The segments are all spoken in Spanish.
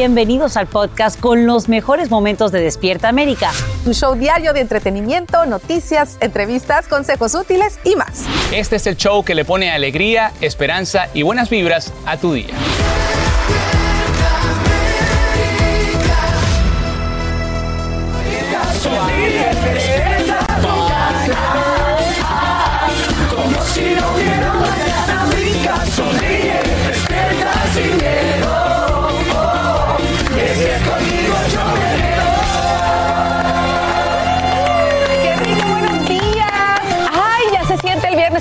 bienvenidos al podcast con los mejores momentos de Despierta América. Tu show diario de entretenimiento, noticias, entrevistas, consejos útiles y más. Este es el show que le pone alegría, esperanza y buenas vibras a tu día.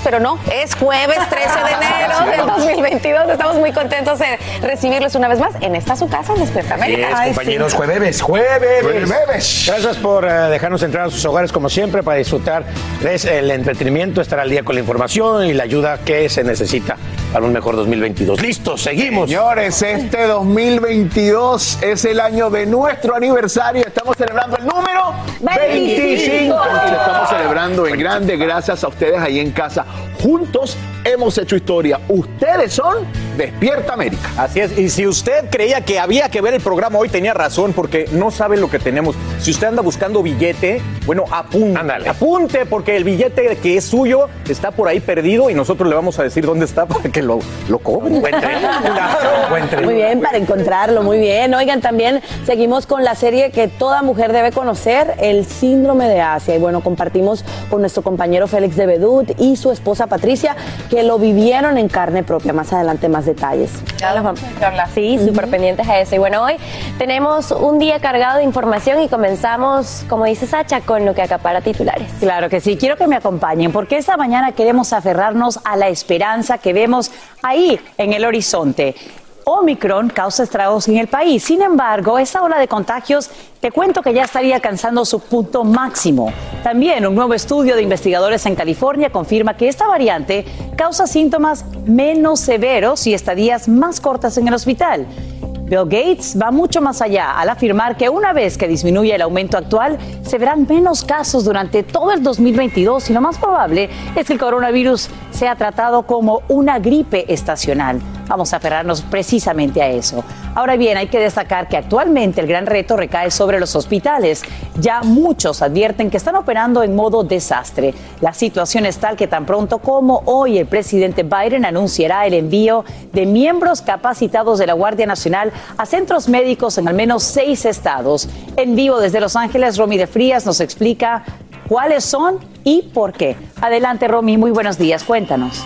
Pero no, es jueves 13 de enero del 2022. Estamos muy contentos de recibirlos una vez más en esta su casa, en Despierta América. compañeros, jueves, jueves. Gracias por eh, dejarnos entrar a sus hogares como siempre para disfrutar el entretenimiento, estar al día con la información y la ayuda que se necesita para un mejor 2022. Listo, seguimos. Señores, este 2022 es el año de nuestro aniversario. Estamos celebrando el número 25. Y lo estamos celebrando en grande gracias a ustedes ahí en casa. Juntos hemos hecho historia. Ustedes son Despierta América. Así es. Y si usted creía que había que ver el programa hoy, tenía razón, porque no sabe lo que tenemos. Si usted anda buscando billete, bueno, apunte. Apunte, porque el billete que es suyo está por ahí perdido y nosotros le vamos a decir dónde está para que lo, lo cobre. Muy bien, para encontrarlo, muy bien. Oigan, también seguimos con la serie que toda mujer debe conocer, El Síndrome de Asia. Y bueno, compartimos con nuestro compañero Félix de Bedut y su esposa Patricia, que lo vivieron en carne propia. Más adelante más detalles. Ya los vamos a hablar. Sí, súper pendientes a eso. Y bueno, hoy tenemos un día cargado de información y comenzamos, como dice Sacha, con lo que acapara titulares. Claro que sí, quiero que me acompañen porque esta mañana queremos aferrarnos a la esperanza que vemos ahí en el horizonte. Omicron causa estragos en el país. Sin embargo, esta ola de contagios, te cuento que ya estaría alcanzando su punto máximo. También un nuevo estudio de investigadores en California confirma que esta variante causa síntomas menos severos y estadías más cortas en el hospital. Bill Gates va mucho más allá al afirmar que una vez que disminuya el aumento actual, se verán menos casos durante todo el 2022 y lo más probable es que el coronavirus sea tratado como una gripe estacional. Vamos a aferrarnos precisamente a eso. Ahora bien, hay que destacar que actualmente el gran reto recae sobre los hospitales. Ya muchos advierten que están operando en modo desastre. La situación es tal que tan pronto como hoy el presidente Biden anunciará el envío de miembros capacitados de la Guardia Nacional a centros médicos en al menos seis estados. En vivo desde Los Ángeles, Romy de Frías nos explica cuáles son y por qué. Adelante, Romy, muy buenos días, cuéntanos.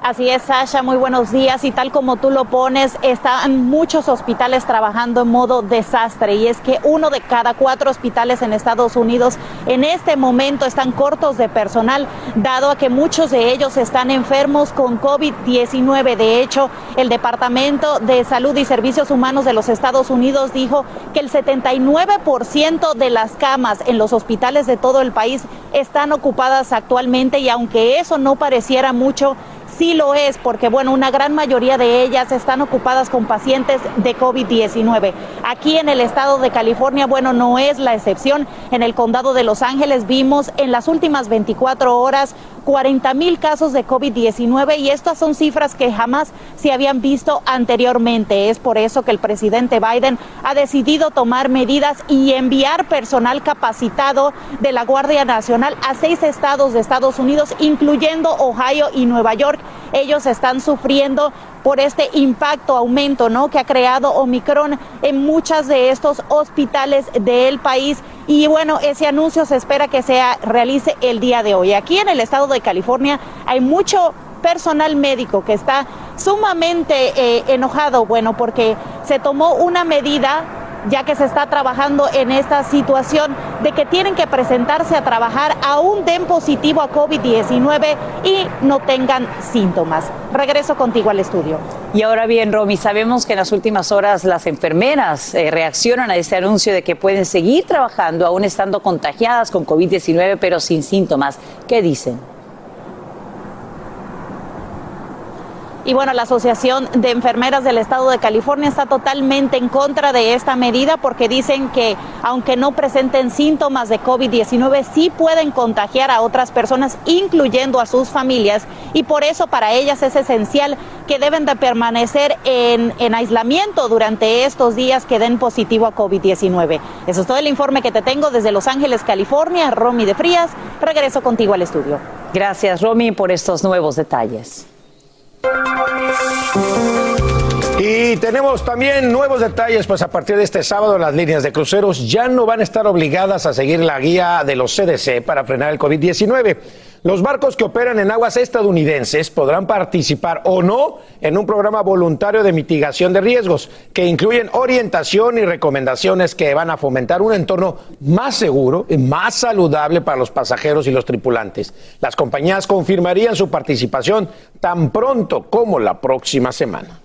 Así es, Sasha, muy buenos días. Y tal como tú lo pones, están muchos hospitales trabajando en modo desastre. Y es que uno de cada cuatro hospitales en Estados Unidos en este momento están cortos de personal, dado a que muchos de ellos están enfermos con COVID-19. De hecho, el Departamento de Salud y Servicios Humanos de los Estados Unidos dijo que el 79% de las camas en los hospitales de todo el país están ocupadas actualmente. Y aunque eso no pareciera mucho, sí lo es, porque bueno, una gran mayoría de ellas están ocupadas con pacientes de COVID-19. Aquí en el estado de California, bueno, no es la excepción. En el condado de Los Ángeles vimos en las últimas 24 horas 40 mil casos de COVID-19 y estas son cifras que jamás se habían visto anteriormente. Es por eso que el presidente Biden ha decidido tomar medidas y enviar personal capacitado de la Guardia Nacional a seis estados de Estados Unidos, incluyendo Ohio y Nueva York. Ellos están sufriendo por este impacto, aumento, ¿no? Que ha creado Omicron en muchos de estos hospitales del país. Y bueno, ese anuncio se espera que se realice el día de hoy. Aquí en el estado de California hay mucho personal médico que está sumamente eh, enojado, bueno, porque se tomó una medida ya que se está trabajando en esta situación de que tienen que presentarse a trabajar aún den positivo a COVID-19 y no tengan síntomas. Regreso contigo al estudio. Y ahora bien, Romy, sabemos que en las últimas horas las enfermeras eh, reaccionan a este anuncio de que pueden seguir trabajando aún estando contagiadas con COVID-19 pero sin síntomas. ¿Qué dicen? Y bueno, la Asociación de Enfermeras del Estado de California está totalmente en contra de esta medida porque dicen que aunque no presenten síntomas de COVID-19, sí pueden contagiar a otras personas, incluyendo a sus familias. Y por eso para ellas es esencial que deben de permanecer en, en aislamiento durante estos días que den positivo a COVID-19. Eso es todo el informe que te tengo desde Los Ángeles, California. Romy de Frías, regreso contigo al estudio. Gracias, Romy, por estos nuevos detalles. Y tenemos también nuevos detalles, pues a partir de este sábado las líneas de cruceros ya no van a estar obligadas a seguir la guía de los CDC para frenar el COVID-19. Los barcos que operan en aguas estadounidenses podrán participar o no en un programa voluntario de mitigación de riesgos, que incluyen orientación y recomendaciones que van a fomentar un entorno más seguro y más saludable para los pasajeros y los tripulantes. Las compañías confirmarían su participación tan pronto como la próxima semana.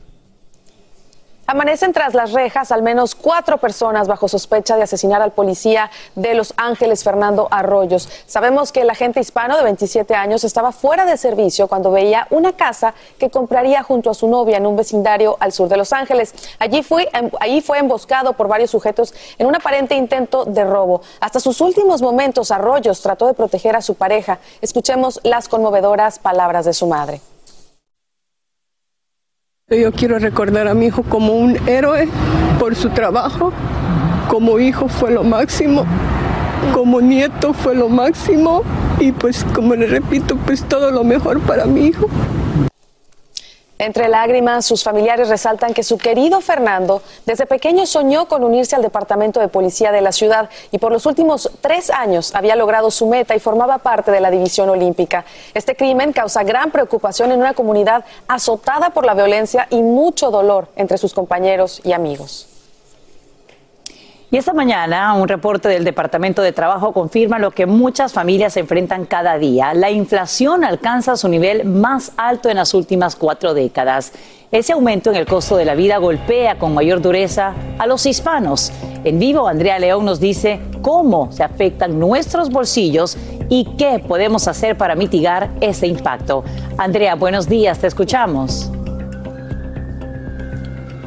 Amanecen tras las rejas al menos cuatro personas bajo sospecha de asesinar al policía de Los Ángeles, Fernando Arroyos. Sabemos que el agente hispano de 27 años estaba fuera de servicio cuando veía una casa que compraría junto a su novia en un vecindario al sur de Los Ángeles. Allí fue, em, allí fue emboscado por varios sujetos en un aparente intento de robo. Hasta sus últimos momentos, Arroyos trató de proteger a su pareja. Escuchemos las conmovedoras palabras de su madre. Yo quiero recordar a mi hijo como un héroe por su trabajo, como hijo fue lo máximo, como nieto fue lo máximo. Y pues como le repito, pues todo lo mejor para mi hijo. Entre lágrimas, sus familiares resaltan que su querido Fernando desde pequeño soñó con unirse al Departamento de Policía de la ciudad y por los últimos tres años había logrado su meta y formaba parte de la División Olímpica. Este crimen causa gran preocupación en una comunidad azotada por la violencia y mucho dolor entre sus compañeros y amigos. Y esta mañana un reporte del Departamento de Trabajo confirma lo que muchas familias enfrentan cada día. La inflación alcanza su nivel más alto en las últimas cuatro décadas. Ese aumento en el costo de la vida golpea con mayor dureza a los hispanos. En vivo, Andrea León nos dice cómo se afectan nuestros bolsillos y qué podemos hacer para mitigar ese impacto. Andrea, buenos días, te escuchamos.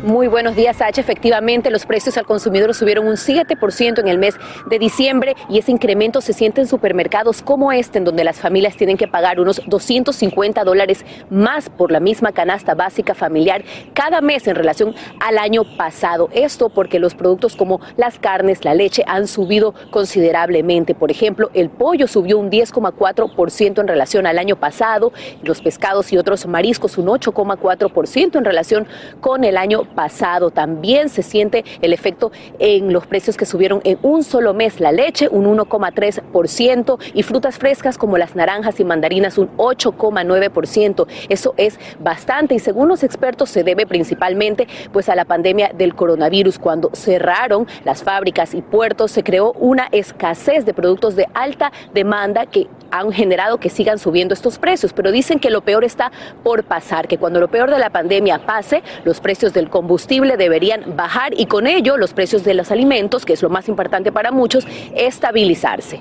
Muy buenos días, H. Efectivamente, los precios al consumidor subieron un 7% en el mes de diciembre y ese incremento se siente en supermercados como este, en donde las familias tienen que pagar unos 250 dólares más por la misma canasta básica familiar cada mes en relación al año pasado. Esto porque los productos como las carnes, la leche han subido considerablemente. Por ejemplo, el pollo subió un 10,4% en relación al año pasado, los pescados y otros mariscos un 8,4% en relación con el año pasado. También se siente el efecto en los precios que subieron en un solo mes. La leche un 1,3% y frutas frescas como las naranjas y mandarinas un 8,9%. Eso es bastante y según los expertos se debe principalmente pues a la pandemia del coronavirus. Cuando cerraron las fábricas y puertos se creó una escasez de productos de alta demanda que han generado que sigan subiendo estos precios, pero dicen que lo peor está por pasar, que cuando lo peor de la pandemia pase, los precios del combustible deberían bajar y con ello los precios de los alimentos, que es lo más importante para muchos, estabilizarse.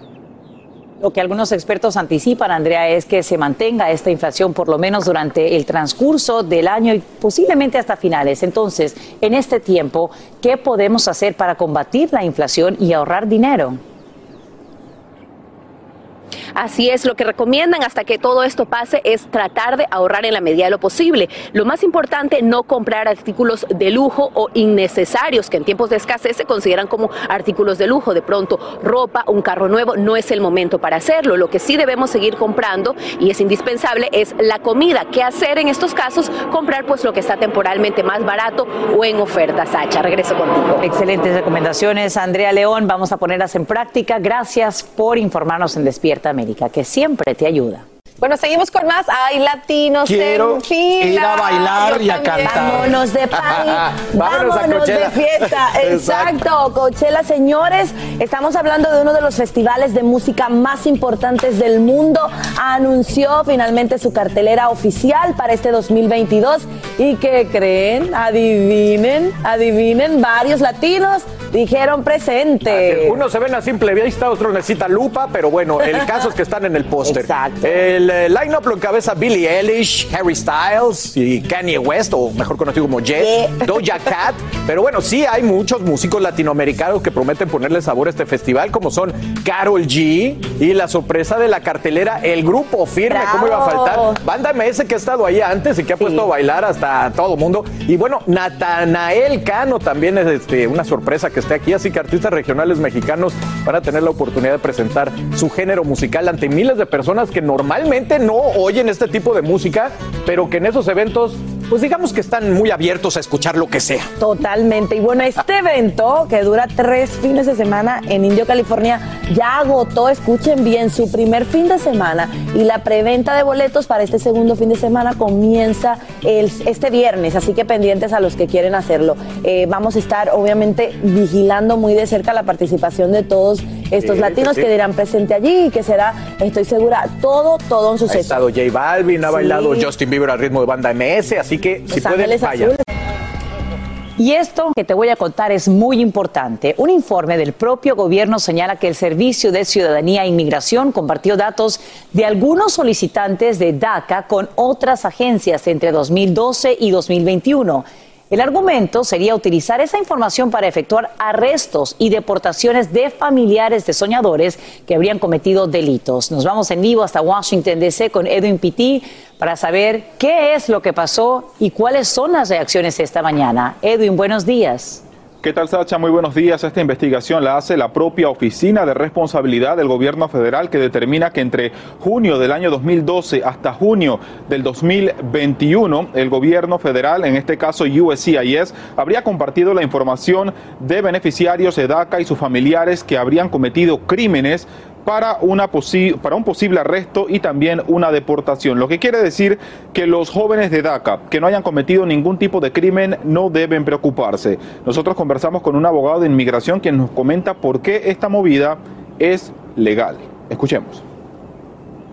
Lo que algunos expertos anticipan, Andrea, es que se mantenga esta inflación por lo menos durante el transcurso del año y posiblemente hasta finales. Entonces, en este tiempo, ¿qué podemos hacer para combatir la inflación y ahorrar dinero? Así es, lo que recomiendan hasta que todo esto pase es tratar de ahorrar en la medida de lo posible. Lo más importante, no comprar artículos de lujo o innecesarios que en tiempos de escasez se consideran como artículos de lujo. De pronto, ropa, un carro nuevo, no es el momento para hacerlo. Lo que sí debemos seguir comprando y es indispensable es la comida. ¿Qué hacer en estos casos? Comprar pues lo que está temporalmente más barato o en oferta. Sacha, regreso contigo. Excelentes recomendaciones, Andrea León. Vamos a ponerlas en práctica. Gracias por informarnos en Despierta América, que siempre te ayuda. Bueno, seguimos con más. Hay latinos Quiero en fila. ir a bailar Yo y a también. cantar. Vámonos de party, Vámonos a vámonos de fiesta. Exacto, Coachella, señores. Estamos hablando de uno de los festivales de música más importantes del mundo. Anunció finalmente su cartelera oficial para este 2022. ¿Y qué creen? Adivinen, adivinen, varios latinos dijeron presente. Unos se ven a simple vista, otros necesitan lupa, pero bueno, el caso es que están en el póster. Exacto. El el eh, line-up lo encabeza Billie Eilish, Harry Styles y Kanye West, o mejor conocido como Jet, Doja Cat. Pero bueno, sí hay muchos músicos latinoamericanos que prometen ponerle sabor a este festival, como son Carol G y la sorpresa de la cartelera, el grupo firme, ¿cómo iba a faltar? Banda MS que ha estado ahí antes y que ha puesto a bailar hasta todo mundo. Y bueno, Natanael Cano también es este, una sorpresa que esté aquí, así que artistas regionales mexicanos van a tener la oportunidad de presentar su género musical ante miles de personas que normalmente no oyen este tipo de música, pero que en esos eventos pues digamos que están muy abiertos a escuchar lo que sea. Totalmente. Y bueno, este evento que dura tres fines de semana en Indio, California, ya agotó, escuchen bien, su primer fin de semana y la preventa de boletos para este segundo fin de semana comienza el, este viernes, así que pendientes a los que quieren hacerlo. Eh, vamos a estar obviamente vigilando muy de cerca la participación de todos estos latinos que dirán presente allí y que será, estoy segura, todo, todo un suceso. Ha estado J Balvin, ha bailado Justin Bieber al ritmo de banda MS, así que si pueden, vayan. Y esto que te voy a contar es muy importante. Un informe del propio gobierno señala que el Servicio de Ciudadanía e Inmigración compartió datos de algunos solicitantes de DACA con otras agencias entre 2012 y 2021. El argumento sería utilizar esa información para efectuar arrestos y deportaciones de familiares de soñadores que habrían cometido delitos. Nos vamos en vivo hasta Washington, D.C. con Edwin Pitti para saber qué es lo que pasó y cuáles son las reacciones esta mañana. Edwin, buenos días. ¿Qué tal, Sacha? Muy buenos días. Esta investigación la hace la propia Oficina de Responsabilidad del Gobierno Federal que determina que entre junio del año 2012 hasta junio del 2021, el Gobierno Federal, en este caso USCIS, habría compartido la información de beneficiarios de DACA y sus familiares que habrían cometido crímenes para, una para un posible arresto y también una deportación. Lo que quiere decir que los jóvenes de DACA que no hayan cometido ningún tipo de crimen no deben preocuparse. Nosotros conversamos con un abogado de inmigración quien nos comenta por qué esta movida es legal. Escuchemos.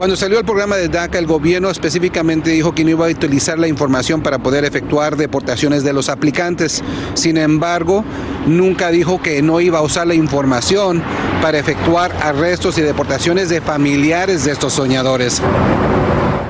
Cuando salió el programa de DACA, el gobierno específicamente dijo que no iba a utilizar la información para poder efectuar deportaciones de los aplicantes. Sin embargo, nunca dijo que no iba a usar la información para efectuar arrestos y deportaciones de familiares de estos soñadores.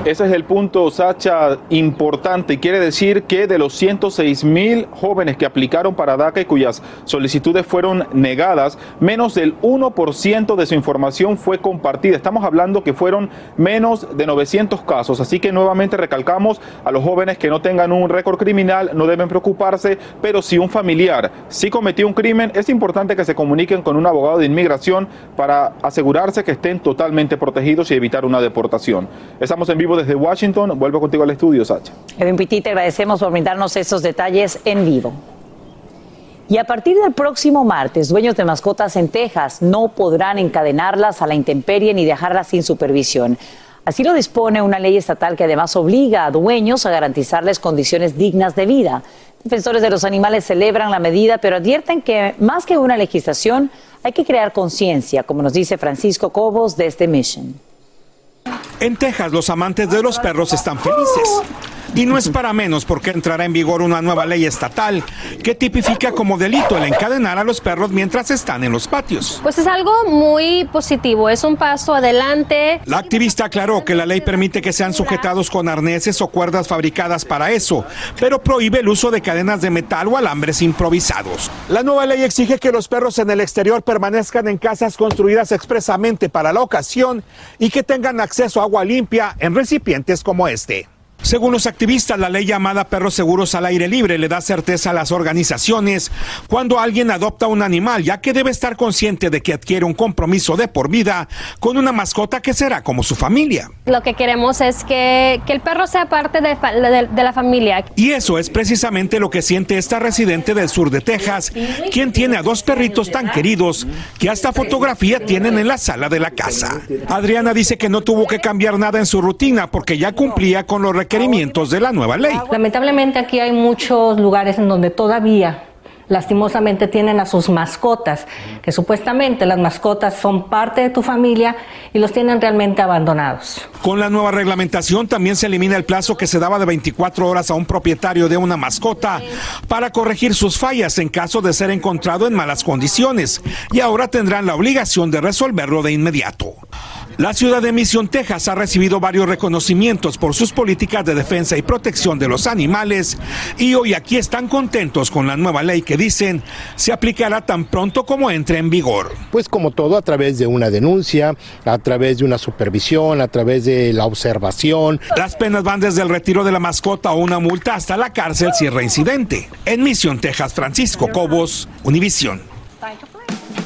Ese es el punto, Sacha, importante. Quiere decir que de los 106 mil jóvenes que aplicaron para DACA y cuyas solicitudes fueron negadas, menos del 1% de su información fue compartida. Estamos hablando que fueron menos de 900 casos. Así que nuevamente recalcamos a los jóvenes que no tengan un récord criminal, no deben preocuparse, pero si un familiar sí cometió un crimen, es importante que se comuniquen con un abogado de inmigración para asegurarse que estén totalmente protegidos y evitar una deportación. Estamos en vivo desde Washington. Vuelvo contigo al estudio, Sacha. Edwin Pitti, te agradecemos por brindarnos esos detalles en vivo. Y a partir del próximo martes, dueños de mascotas en Texas no podrán encadenarlas a la intemperie ni dejarlas sin supervisión. Así lo dispone una ley estatal que además obliga a dueños a garantizarles condiciones dignas de vida. Defensores de los animales celebran la medida, pero advierten que más que una legislación, hay que crear conciencia, como nos dice Francisco Cobos desde Mission. En Texas, los amantes de los perros están felices. Y no es para menos porque entrará en vigor una nueva ley estatal que tipifica como delito el encadenar a los perros mientras están en los patios. Pues es algo muy positivo, es un paso adelante. La activista aclaró que la ley permite que sean sujetados con arneses o cuerdas fabricadas para eso, pero prohíbe el uso de cadenas de metal o alambres improvisados. La nueva ley exige que los perros en el exterior permanezcan en casas construidas expresamente para la ocasión y que tengan acceso a agua limpia en recipientes como este. Según los activistas, la ley llamada Perros Seguros al Aire Libre le da certeza a las organizaciones cuando alguien adopta un animal, ya que debe estar consciente de que adquiere un compromiso de por vida con una mascota que será como su familia. Lo que queremos es que, el perro sea parte de, de, la familia. Y eso es precisamente lo que siente esta residente del sur de Texas, quien tiene a dos perritos tan queridos que hasta fotografía tienen en la sala de la casa. Adriana dice que no tuvo que cambiar nada en su rutina porque ya cumplía con los requisitos requerimientos de la nueva ley. Lamentablemente aquí hay muchos lugares en donde todavía lastimosamente tienen a sus mascotas, que supuestamente las mascotas son parte de tu familia y los tienen realmente abandonados. Con la nueva reglamentación también se elimina el plazo que se daba de 24 horas a un propietario de una mascota para corregir sus fallas en caso de ser encontrado en malas condiciones y ahora tendrán la obligación de resolverlo de inmediato. La ciudad de Mission, Texas ha recibido varios reconocimientos por sus políticas de defensa y protección de los animales y hoy aquí están contentos con la nueva ley que dicen se aplicará tan pronto como entre en vigor. Pues como todo a través de una denuncia, a través de una supervisión, a través de la observación. Las penas van desde el retiro de la mascota o una multa hasta la cárcel si es reincidente. En Mission, Texas, Francisco Cobos, Univisión.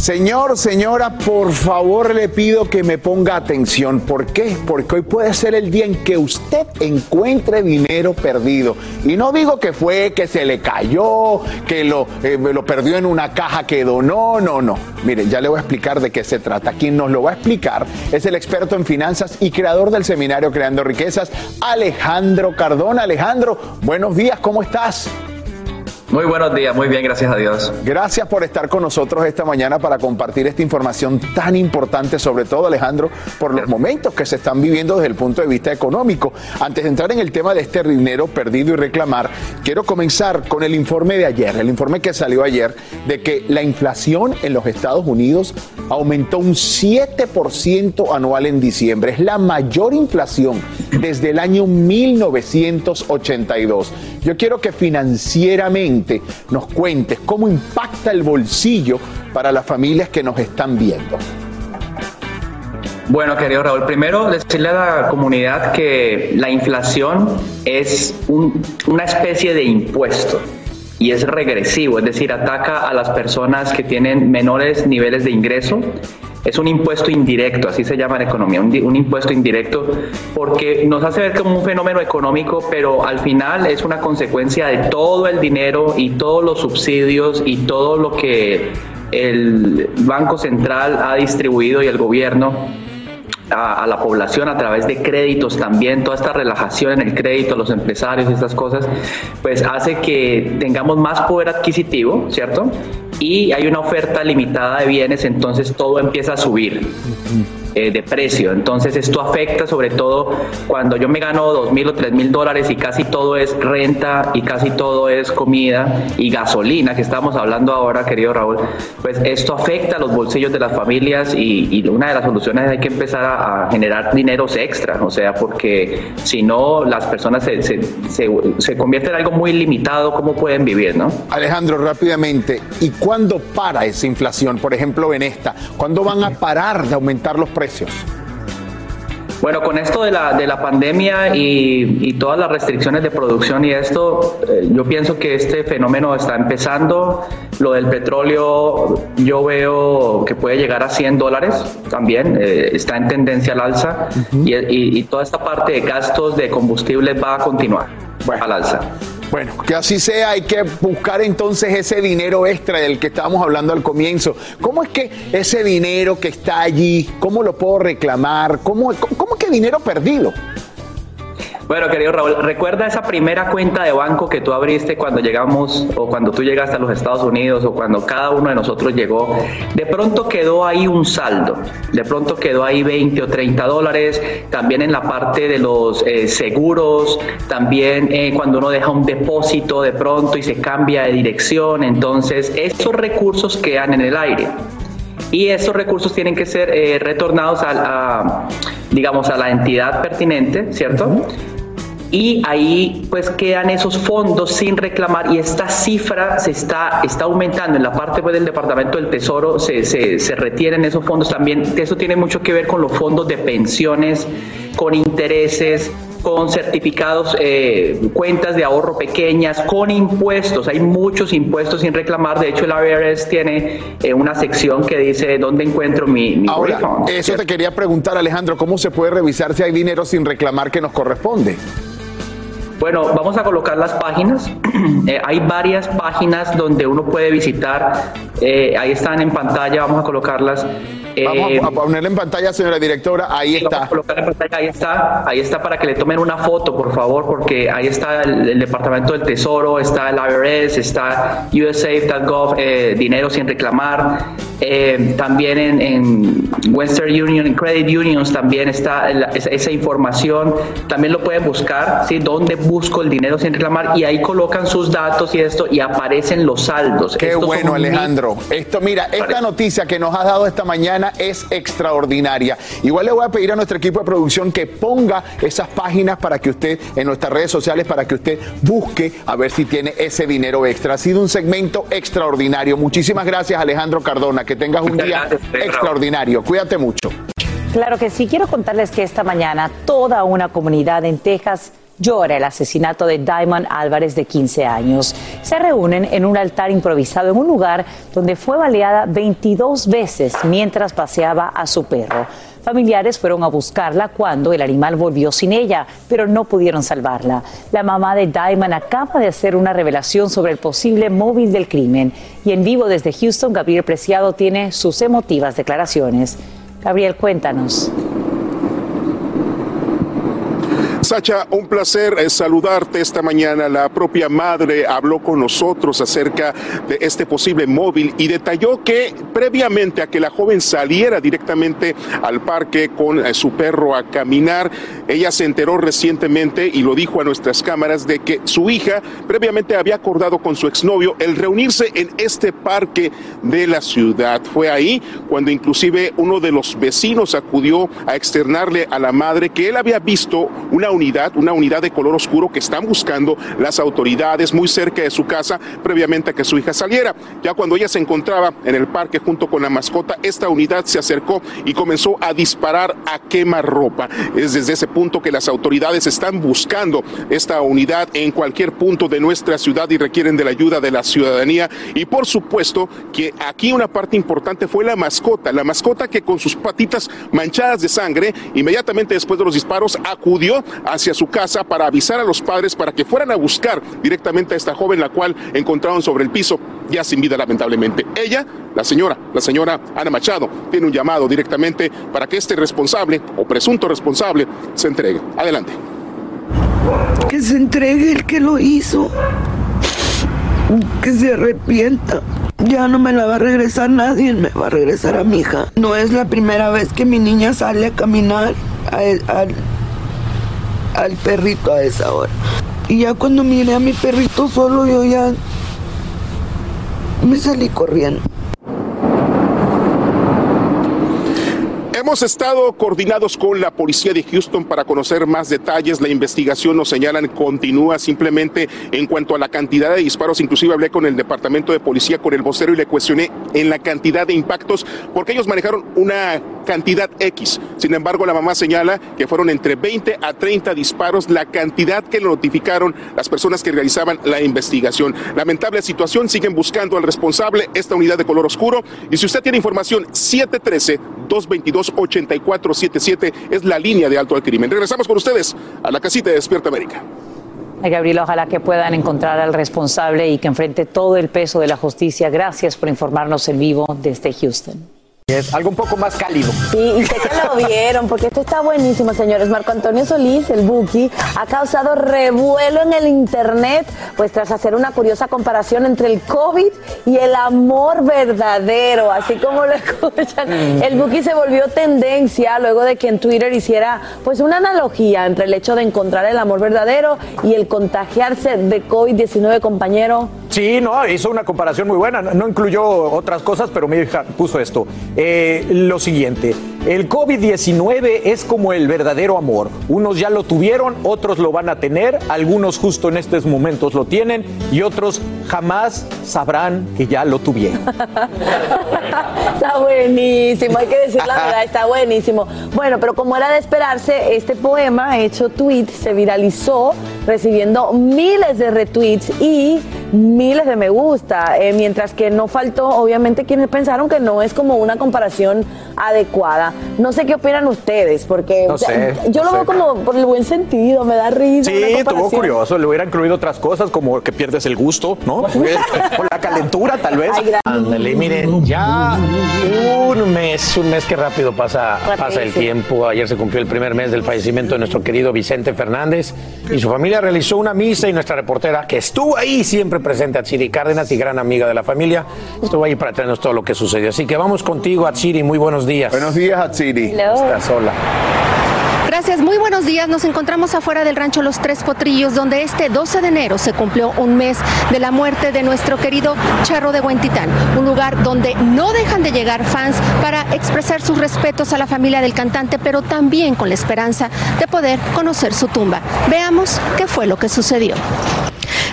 Señor, señora, por favor le pido que me ponga atención. ¿Por qué? Porque hoy puede ser el día en que usted encuentre dinero perdido. Y no digo que fue que se le cayó, que lo, eh, lo perdió en una caja que donó, no, no. Mire, ya le voy a explicar de qué se trata. Quien nos lo va a explicar es el experto en finanzas y creador del seminario Creando Riquezas, Alejandro Cardona. Alejandro, buenos días, ¿cómo estás? Muy buenos días, muy bien, gracias a Dios. Gracias por estar con nosotros esta mañana para compartir esta información tan importante, sobre todo Alejandro, por los momentos que se están viviendo desde el punto de vista económico. Antes de entrar en el tema de este dinero perdido y reclamar, quiero comenzar con el informe de ayer, el informe que salió ayer de que la inflación en los Estados Unidos aumentó un 7% anual en diciembre. Es la mayor inflación desde el año 1982. Yo quiero que financieramente nos cuentes cómo impacta el bolsillo para las familias que nos están viendo. Bueno, querido Raúl, primero decirle a la comunidad que la inflación es una especie de impuesto y es regresivo, es decir, ataca a las personas que tienen menores niveles de ingreso es un impuesto indirecto, así se llama en economía, un, impuesto indirecto, porque nos hace ver como un fenómeno económico, pero al final es una consecuencia de todo el dinero y todos los subsidios y todo lo que el Banco Central ha distribuido y el gobierno a, la población a través de créditos también, toda esta relajación en el crédito, los empresarios y estas cosas, pues hace que tengamos más poder adquisitivo, ¿cierto? Y hay una oferta limitada de bienes, entonces todo empieza a subir. Eh, de precio. Entonces esto afecta sobre todo cuando yo me gano dos mil o tres mil dólares y casi todo es renta y casi todo es comida y gasolina que estamos hablando ahora, querido Raúl, pues esto afecta a los bolsillos de las familias y, una de las soluciones es hay que empezar a, generar dineros extra, o sea, porque si no las personas se, se, se, convierten en algo muy limitado, ¿cómo pueden vivir, no? Alejandro, rápidamente, ¿y cuándo para esa inflación? Por ejemplo, en esta, ¿cuándo van a parar de aumentar los precios? Precios? Bueno, con esto de la, de la pandemia y, todas las restricciones de producción y esto, eh, yo pienso que este fenómeno está empezando. Lo del petróleo yo veo que puede llegar a 100 dólares también, eh, está en tendencia al alza y, toda esta parte de gastos de combustible va a continuar al alza. Bueno, que así sea, hay que buscar entonces ese dinero extra del que estábamos hablando al comienzo. ¿Cómo es que ese dinero que está allí, cómo lo puedo reclamar? ¿Cómo, cómo que dinero perdido? Bueno, querido Raúl, recuerda esa primera cuenta de banco que tú abriste cuando llegamos o cuando tú llegaste a los Estados Unidos o cuando cada uno de nosotros llegó. De pronto quedó ahí un saldo, de pronto quedó ahí 20 o 30 dólares, también en la parte de los eh, seguros, también eh, cuando uno deja un depósito de pronto y se cambia de dirección, entonces esos recursos quedan en el aire y esos recursos tienen que ser eh, retornados a, digamos, a la entidad pertinente, ¿cierto? Y ahí pues quedan esos fondos sin reclamar y esta cifra se está, está aumentando. En la parte pues, del Departamento del Tesoro se, se, se retienen esos fondos también. Eso tiene mucho que ver con los fondos de pensiones, con intereses, con certificados, eh, cuentas de ahorro pequeñas, con impuestos. Hay muchos impuestos sin reclamar. De hecho, el IRS tiene eh, una sección que dice dónde encuentro mi, mi Ahora, Eso te quería preguntar, Alejandro, ¿cómo se puede revisar si hay dinero sin reclamar que nos corresponde? Bueno, vamos a colocar las páginas. Eh, hay varias páginas donde uno puede visitar. Eh, ahí están en pantalla, vamos a colocarlas. Vamos a ponerle en pantalla, señora directora. Ahí está. ahí está. Ahí está para que le tomen una foto, por favor, porque ahí está el, Departamento del Tesoro, está el IRS, está USA.gov, eh, dinero sin reclamar. Eh, también en, Western Union, en Credit Unions también está esa, información. También lo pueden buscar, ¿sí? ¿Dónde busco el dinero sin reclamar? Y ahí colocan sus datos y esto y aparecen los saldos. Qué bueno, Alejandro. Esto, mira, esta noticia que nos has dado esta mañana es extraordinaria. Igual le voy a pedir a nuestro equipo de producción que ponga esas páginas para que usted, en nuestras redes sociales, para que usted busque a ver si tiene ese dinero extra. Ha sido un segmento extraordinario. Muchísimas gracias, Alejandro Cardona. Que tengas un día extraordinario. Cuídate mucho. Claro que sí. Quiero contarles que esta mañana toda una comunidad en Texas llora el asesinato de Diamond Álvarez de 15 años. Se reúnen en un altar improvisado en un lugar donde fue baleada 22 veces mientras paseaba a su perro. Familiares fueron a buscarla cuando el animal volvió sin ella, pero no pudieron salvarla. La mamá de Diamond acaba de hacer una revelación sobre el posible móvil del crimen y en vivo desde Houston, Gabriel Preciado tiene sus emotivas declaraciones. Gabriel, cuéntanos. Sacha, un placer eh, saludarte esta mañana. La propia madre habló con nosotros acerca de este posible móvil y detalló que previamente a que la joven saliera directamente al parque con eh, su perro a caminar, ella se enteró recientemente y lo dijo a nuestras cámaras de que su hija previamente había acordado con su exnovio el reunirse en este parque de la ciudad. Fue ahí cuando inclusive uno de los vecinos acudió a externarle a la madre que él había visto una unidad, una unidad de color oscuro que están buscando las autoridades muy cerca de su casa previamente a que su hija saliera. Ya cuando ella se encontraba en el parque junto con la mascota, esta unidad se acercó y comenzó a disparar a quemarropa. Es desde ese punto que las autoridades están buscando esta unidad en cualquier punto de nuestra ciudad y requieren de la ayuda de la ciudadanía. Y por supuesto que aquí una parte importante fue la mascota, la mascota que con sus patitas manchadas de sangre, inmediatamente después de los disparos, acudió hacia su casa para avisar a los padres para que fueran a buscar directamente a esta joven, la cual encontraron sobre el piso, ya sin vida lamentablemente. Ella, la señora, la señora Ana Machado, tiene un llamado directamente para que este responsable o presunto responsable se entregue. Adelante. Que se entregue el que lo hizo. Que se arrepienta. Ya no me la va a regresar nadie, me va a regresar a mi hija. No es la primera vez que mi niña sale a caminar a, al perrito a esa hora. Y ya cuando miré a mi perrito solo, yo ya me salí corriendo. Hemos estado coordinados con la policía de Houston para conocer más detalles. La investigación nos señalan continúa simplemente en cuanto a la cantidad de disparos. Inclusive hablé con el departamento de policía, con el vocero y le cuestioné en la cantidad de impactos porque ellos manejaron una cantidad X. Sin embargo, la mamá señala que fueron entre 20 a 30 disparos la cantidad que notificaron las personas que realizaban la investigación. Lamentable situación, siguen buscando al responsable, esta unidad de color oscuro. Y si usted tiene información, 713 222 8477 es la línea de alto al crimen. Regresamos con ustedes a la casita de Despierta América. Gabriel, ojalá que puedan encontrar al responsable y que enfrente todo el peso de la justicia. Gracias por informarnos en vivo desde Houston. Es algo un poco más cálido. Sí, y sé que lo vieron, porque esto está buenísimo, señores. Marco Antonio Solís, el Buki, ha causado revuelo en el Internet, pues tras hacer una curiosa comparación entre el COVID y el amor verdadero, así como lo escuchan. El Buki se volvió tendencia luego de que en Twitter hiciera pues una analogía entre el hecho de encontrar el amor verdadero y el contagiarse de COVID-19, compañero. Sí, no, hizo una comparación muy buena. No incluyó otras cosas, pero mi hija puso esto. Eh, lo siguiente, el COVID-19 es como el verdadero amor. Unos ya lo tuvieron, otros lo van a tener, algunos justo en estos momentos lo tienen y otros jamás sabrán que ya lo tuvieron. está buenísimo, hay que decir la verdad, está buenísimo. Bueno, pero como era de esperarse, este poema hecho tweet se viralizó recibiendo miles de retweets y miles de me gusta, eh, mientras que no faltó, obviamente, quienes pensaron que no es como una comparación adecuada. No sé qué opinan ustedes, porque No sé, yo lo veo como por el buen sentido, me da risa. Sí, estuvo curioso. Le hubiera incluido otras cosas como que pierdes el gusto, ¿no? Por la calentura, tal vez. Ándale, miren, ya un mes, un mes que rápido pasa, pasa el tiempo. Ayer se cumplió el primer mes del fallecimiento de nuestro querido Vicente Fernández y su familia realizó una misa y nuestra reportera, que estuvo ahí siempre presente, Atsiri Cárdenas y gran amiga de la familia, estuvo ahí para traernos todo lo que sucedió. Así que vamos contigo, Atsiri, muy buenos días. Buenos días, Atsiri. Estás sola. Gracias, muy buenos días. Nos encontramos afuera del rancho Los Tres Potrillos, donde este 12 de enero se cumplió un mes de la muerte de nuestro querido Charro de Huentitán, un lugar donde no dejan de llegar fans para expresar sus respetos a la familia del cantante, pero también con la esperanza de poder conocer su tumba. Veamos qué fue lo que sucedió.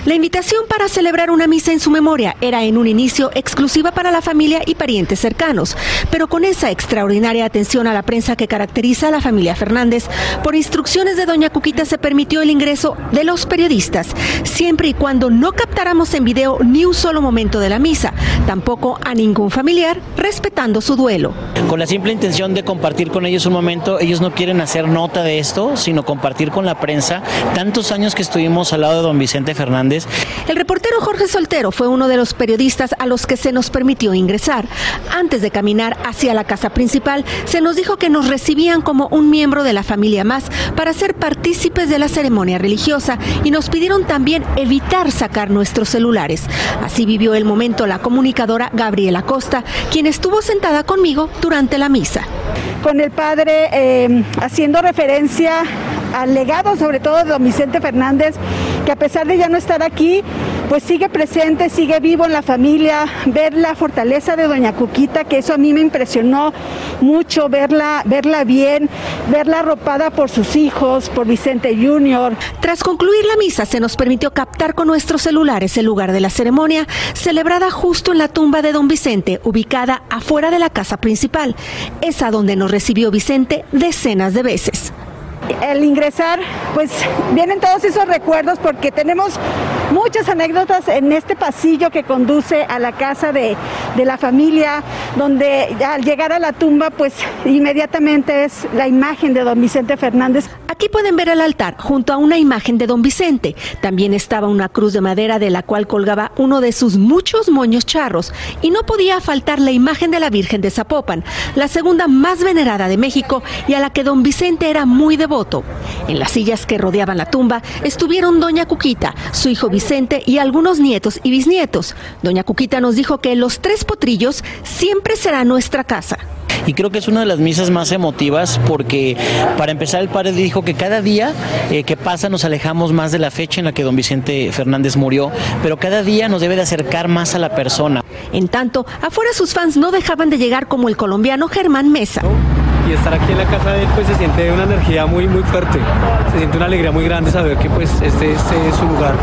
La invitación para celebrar una misa en su memoria era en un inicio exclusiva para la familia y parientes cercanos, pero con esa extraordinaria atención a la prensa que caracteriza a la familia Fernández, por instrucciones de doña Cuquita se permitió el ingreso de los periodistas, siempre y cuando no captáramos en video ni un solo momento de la misa, tampoco a ningún familiar, respetando su duelo. con la simple intención de compartir con ellos un momento. Ellos no quieren hacer nota de esto, sino compartir con la prensa tantos años que estuvimos al lado de don Vicente Fernández. El reportero Jorge Soltero fue uno de los periodistas a los que se nos permitió ingresar. Antes de caminar hacia la casa principal, se nos dijo que nos recibían como un miembro de la familia más para ser partícipes de la ceremonia religiosa y nos pidieron también evitar sacar nuestros celulares. Así vivió el momento la comunicadora Gabriela Costa, quien estuvo sentada conmigo durante la misa. con el padre eh, haciendo referencia al legado sobre todo de don Vicente Fernández, que a pesar de ya no estar aquí, pues sigue presente, sigue vivo en la familia, ver la fortaleza de doña Cuquita, que eso a mí me impresionó mucho, verla, verla bien, verla arropada por sus hijos, por Vicente Junior. Tras concluir la misa, se nos permitió captar con nuestros celulares el lugar de la ceremonia, celebrada justo en la tumba de don Vicente, ubicada afuera de la casa principal, esa donde nos recibió Vicente decenas de veces. El ingresar, pues vienen todos esos recuerdos porque tenemos muchas anécdotas en este pasillo que conduce a la casa de, de la familia, donde al llegar a la tumba, pues inmediatamente es la imagen de don Vicente Fernández. Aquí pueden ver el altar junto a una imagen de don Vicente. También estaba una cruz de madera de la cual colgaba uno de sus muchos moños charros. Y no podía faltar la imagen de la Virgen de Zapopan, la segunda más venerada de México y a la que don Vicente era muy devoto. En las sillas que rodeaban la tumba estuvieron doña Cuquita, su hijo Vicente y algunos nietos y bisnietos. Doña Cuquita nos dijo que los tres potrillos siempre será nuestra casa. Y creo que es una de las misas más emotivas porque para empezar el padre dijo que cada día eh, que pasa nos alejamos más de la fecha en la que don Vicente Fernández murió, pero cada día nos debe de acercar más a la persona. En tanto, afuera sus fans no dejaban de llegar como el colombiano Germán Mesa. Y estar aquí en la casa de él pues se siente una energía muy muy fuerte. Se siente una alegría muy grande saber que pues este, este es su lugar.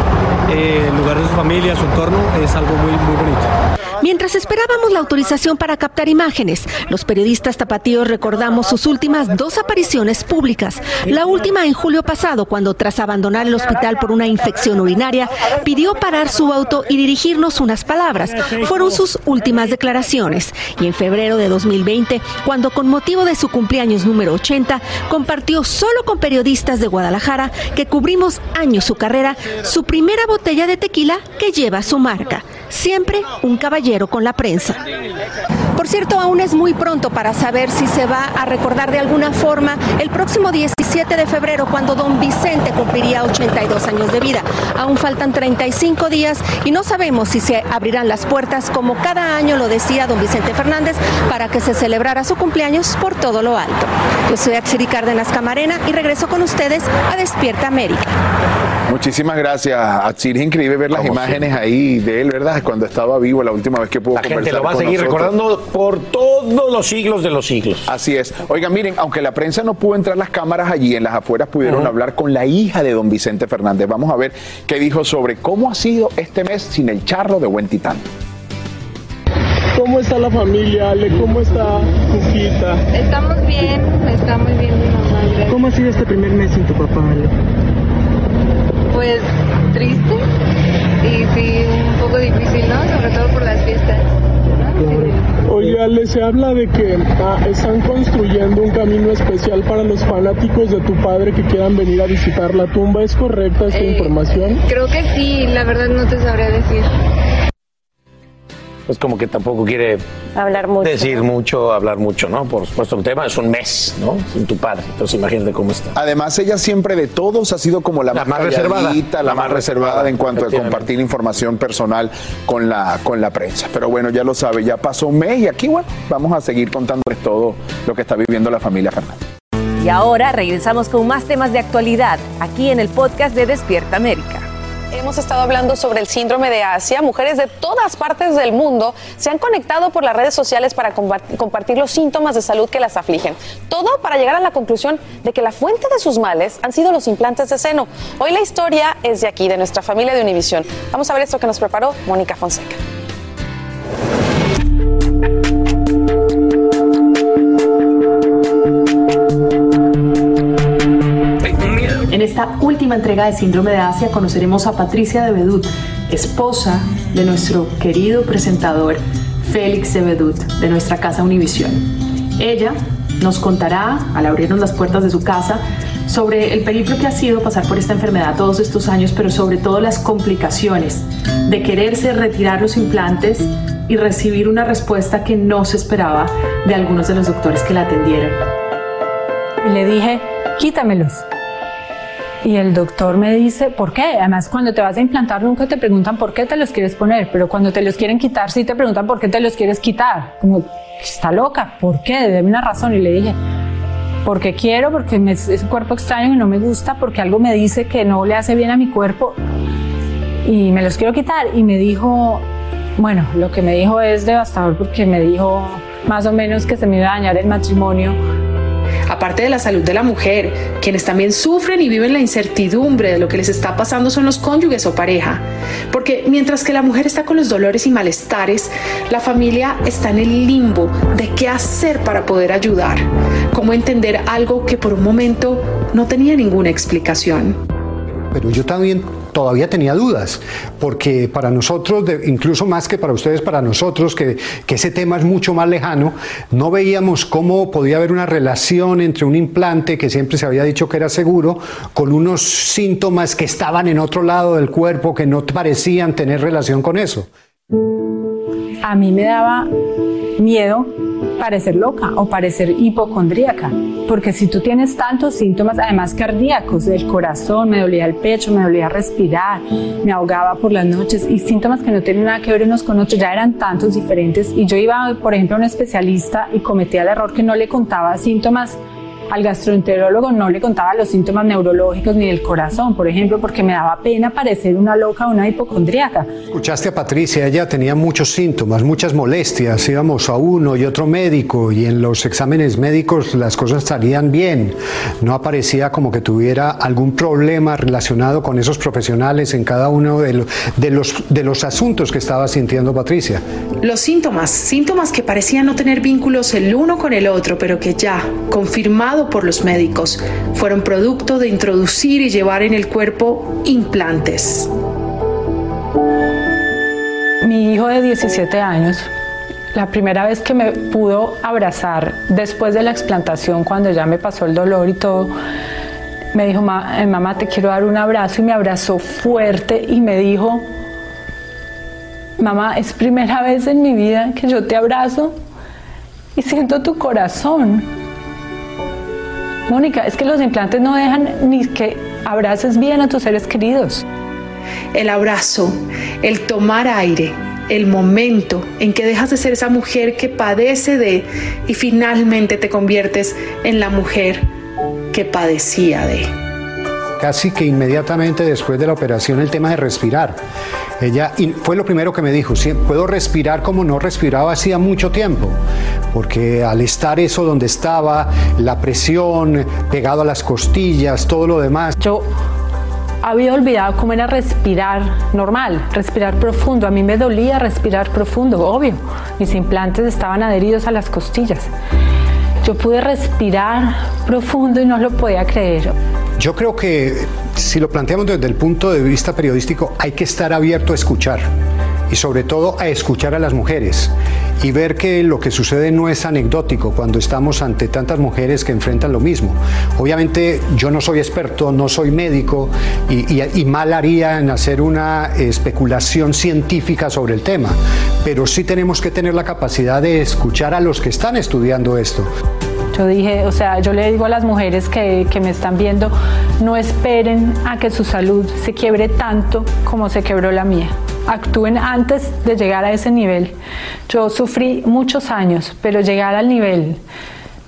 Eh, el lugar de su familia su entorno es algo muy muy bonito Mientras esperábamos la autorización para captar imágenes, los periodistas tapatíos recordamos sus últimas dos apariciones públicas. La última en julio pasado, cuando tras abandonar el hospital por una infección urinaria, pidió parar su auto y dirigirnos unas palabras. Fueron sus últimas declaraciones. Y en febrero de 2020, cuando con motivo de su cumpleaños número 80, compartió solo con periodistas de Guadalajara que cubrimos años su carrera, su primera botella de tequila que lleva su marca. Siempre un caballero con la prensa. Por cierto, aún es muy pronto para saber si se va a recordar de alguna forma el próximo 17 de febrero, cuando don Vicente cumpliría 82 años de vida. Aún faltan 35 días y no sabemos si se abrirán las puertas, como cada año lo decía don Vicente Fernández, para que se celebrara su cumpleaños por todo lo alto. Yo soy Axiri Cárdenas Camarena y regreso con ustedes a Despierta América. Muchísimas gracias, Atsiri. Es increíble ver las Como imágenes ahí de él, ¿verdad? Cuando estaba vivo, la última vez que pudo La gente lo va a seguir nosotros. recordando por todos los siglos de los siglos. Así es. Oigan, miren, aunque la prensa no pudo entrar las cámaras allí, en las afueras pudieron hablar con la hija de don Vicente Fernández. Vamos a ver qué dijo sobre cómo ha sido este mes sin el charro de buen titán. ¿Cómo está la familia, Ale? ¿Cómo está Cuquita? Estamos bien, está muy bien mi mamá. gracias. ¿Cómo ha sido este primer mes sin tu papá, Ale? Pues triste y Sí, sí, un poco difícil, ¿no? Sobre todo por las fiestas. Oiga, les se habla de que ah, están construyendo un camino especial para los fanáticos de tu padre que quieran venir a visitar la tumba. ¿Es correcta esta Eh, información? Creo que sí, la verdad no te sabría decir. Pues como que tampoco quiere hablar mucho. decir mucho, hablar mucho, ¿no? Por supuesto, el tema es un mes, ¿no? Sin tu padre. Entonces imagínate cómo está. Además, ella siempre de todos ha sido como la, La más reservada. la, La más más reservada en cuanto a compartir información personal con la, con la prensa. Pero bueno, ya lo sabe, ya pasó un mes y aquí, bueno, vamos a seguir contándoles todo lo que está viviendo la familia Fernández. Y ahora regresamos con más temas de actualidad aquí en el podcast de Despierta América. Hemos estado hablando sobre el síndrome de Asia. Mujeres de todas partes del mundo se han conectado por las redes sociales para compart- compartir los síntomas de salud que las afligen. Todo para llegar a la conclusión de que la fuente de sus males han sido los implantes de seno. Hoy la historia es de aquí, de nuestra familia de Univisión. Vamos a ver esto que nos preparó Mónica Fonseca. En esta última entrega de Síndrome de Asia conoceremos a Patricia de Bedut, esposa de nuestro querido presentador Félix de Bedut, de nuestra casa Univisión. Ella nos contará, al abrirnos las puertas de su casa, sobre el periplo que ha sido pasar por esta enfermedad todos estos años, pero sobre todo las complicaciones de quererse retirar los implantes y recibir una respuesta que no se esperaba de algunos de los doctores que la atendieron. Y le dije, quítamelos. Y el doctor me dice, ¿por qué? Además, cuando te vas a implantar nunca te preguntan por qué te los quieres poner, pero cuando te los quieren quitar sí te preguntan por qué te los quieres quitar. Como, está loca, ¿por qué? Debe una razón. Y le dije, porque quiero, porque es un cuerpo extraño y no me gusta, porque algo me dice que no le hace bien a mi cuerpo y me los quiero quitar. Y me dijo, bueno, lo que me dijo es devastador porque me dijo más o menos que se me iba a dañar el matrimonio. Aparte de la salud de la mujer, quienes también sufren y viven la incertidumbre de lo que les está pasando son los cónyuges o pareja. Porque mientras que la mujer está con los dolores y malestares, la familia está en el limbo de qué hacer para poder ayudar, cómo entender algo que por un momento no tenía ninguna explicación. pero yo también todavía tenía dudas, porque para nosotros, incluso más que para ustedes, para nosotros, que, que ese tema es mucho más lejano, no veíamos cómo podía haber una relación entre un implante que siempre se había dicho que era seguro, con unos síntomas que estaban en otro lado del cuerpo que no parecían tener relación con eso. A mí me daba miedo parecer loca o parecer hipocondríaca, porque si tú tienes tantos síntomas, además cardíacos, del corazón, me dolía el pecho, me dolía respirar, me ahogaba por las noches y síntomas que no tienen nada que ver unos con otros, ya eran tantos diferentes. Y yo iba, por ejemplo, a un especialista y cometía el error que no le contaba síntomas al gastroenterólogo no le contaba los síntomas neurológicos ni del corazón, por ejemplo, porque me daba pena parecer una loca o una hipocondríaca. Escuchaste a Patricia, ella tenía muchos síntomas, muchas molestias. Íbamos a uno y otro médico y en los exámenes médicos las cosas salían bien. No aparecía como que tuviera algún problema relacionado con esos profesionales en cada uno de, lo- de los, de los asuntos que estaba sintiendo Patricia. Los síntomas, síntomas que parecían no tener vínculos el uno con el otro, pero que ya, confirmado por los médicos, fueron producto de introducir y llevar en el cuerpo implantes. Mi hijo de 17 años, la primera vez que me pudo abrazar después de la explantación, cuando ya me pasó el dolor y todo, me dijo, "Ma- eh, mamá, te quiero dar un abrazo y me abrazó fuerte y me dijo, mamá, es primera vez en mi vida que yo te abrazo y siento tu corazón. Mónica, es que los implantes no dejan ni que abraces bien a tus seres queridos. El abrazo, el tomar aire, el momento en que dejas de ser esa mujer que padece de y finalmente te conviertes en la mujer que padecía de. Casi que inmediatamente después de la operación el tema de respirar. Ella fue lo primero que me dijo, "Sí, puedo respirar como no respiraba hacía mucho tiempo, porque al estar eso donde estaba, la presión pegado a las costillas, todo lo demás. Yo había olvidado cómo era respirar normal, respirar profundo. A mí me dolía respirar profundo, obvio. Mis implantes estaban adheridos a las costillas. Yo pude respirar profundo y no lo podía creer. Yo creo que si lo planteamos desde el punto de vista periodístico, hay que estar abierto a escuchar y sobre todo a escuchar a las mujeres y ver que lo que sucede no es anecdótico cuando estamos ante tantas mujeres que enfrentan lo mismo. Obviamente yo no soy experto, no soy médico y, mal haría en hacer una especulación científica sobre el tema, pero sí tenemos que tener la capacidad de escuchar a los que están estudiando esto. Yo dije, o sea, yo le digo a las mujeres que, que, me están viendo, no esperen a que su salud se quiebre tanto como se quebró la mía actúen antes de llegar a ese nivel. Yo sufrí muchos años, pero llegar al nivel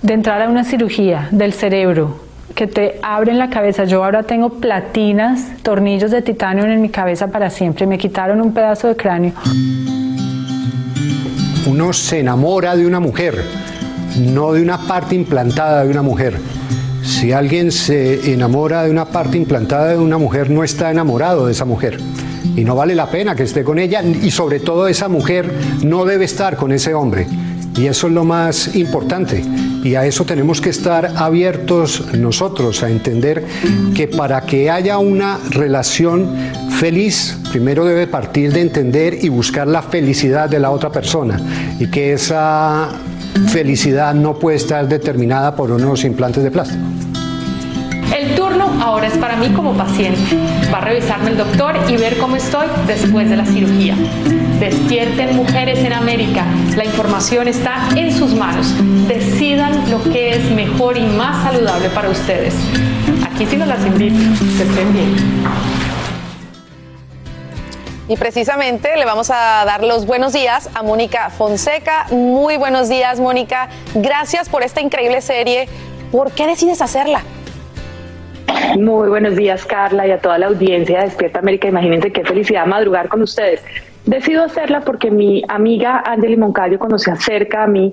de entrar a una cirugía del cerebro, que te abren la cabeza. Yo ahora tengo platinas, tornillos de titanio en mi cabeza para siempre. Me quitaron un pedazo de cráneo. Uno se enamora de una mujer, no de una parte implantada de una mujer. Si alguien se enamora de una parte implantada de una mujer, no está enamorado de esa mujer y no vale la pena que esté con ella y sobre todo esa mujer no debe estar con ese hombre. Y eso es lo más importante. Y a eso tenemos que estar abiertos nosotros, a entender que para que haya una relación feliz, primero debe partir de entender y buscar la felicidad de la otra persona. Y que esa felicidad no puede estar determinada por unos implantes de plástico. El turno ahora es para mí como paciente. Va a revisarme el doctor y ver cómo estoy después de la cirugía. Despierten mujeres en América. La información está en sus manos. Decidan lo que es mejor y más saludable para ustedes. Aquí sí las invito. Que estén bien. Y precisamente le vamos a dar los buenos días a Mónica Fonseca. Muy buenos días, Mónica. Gracias por esta increíble serie. ¿Por qué decides hacerla? Muy buenos días, Carla, y a toda la audiencia de Despierta América. Imagínense qué felicidad madrugar con ustedes. Decido hacerla porque mi amiga Angeli Moncayo, cuando se acerca a mí,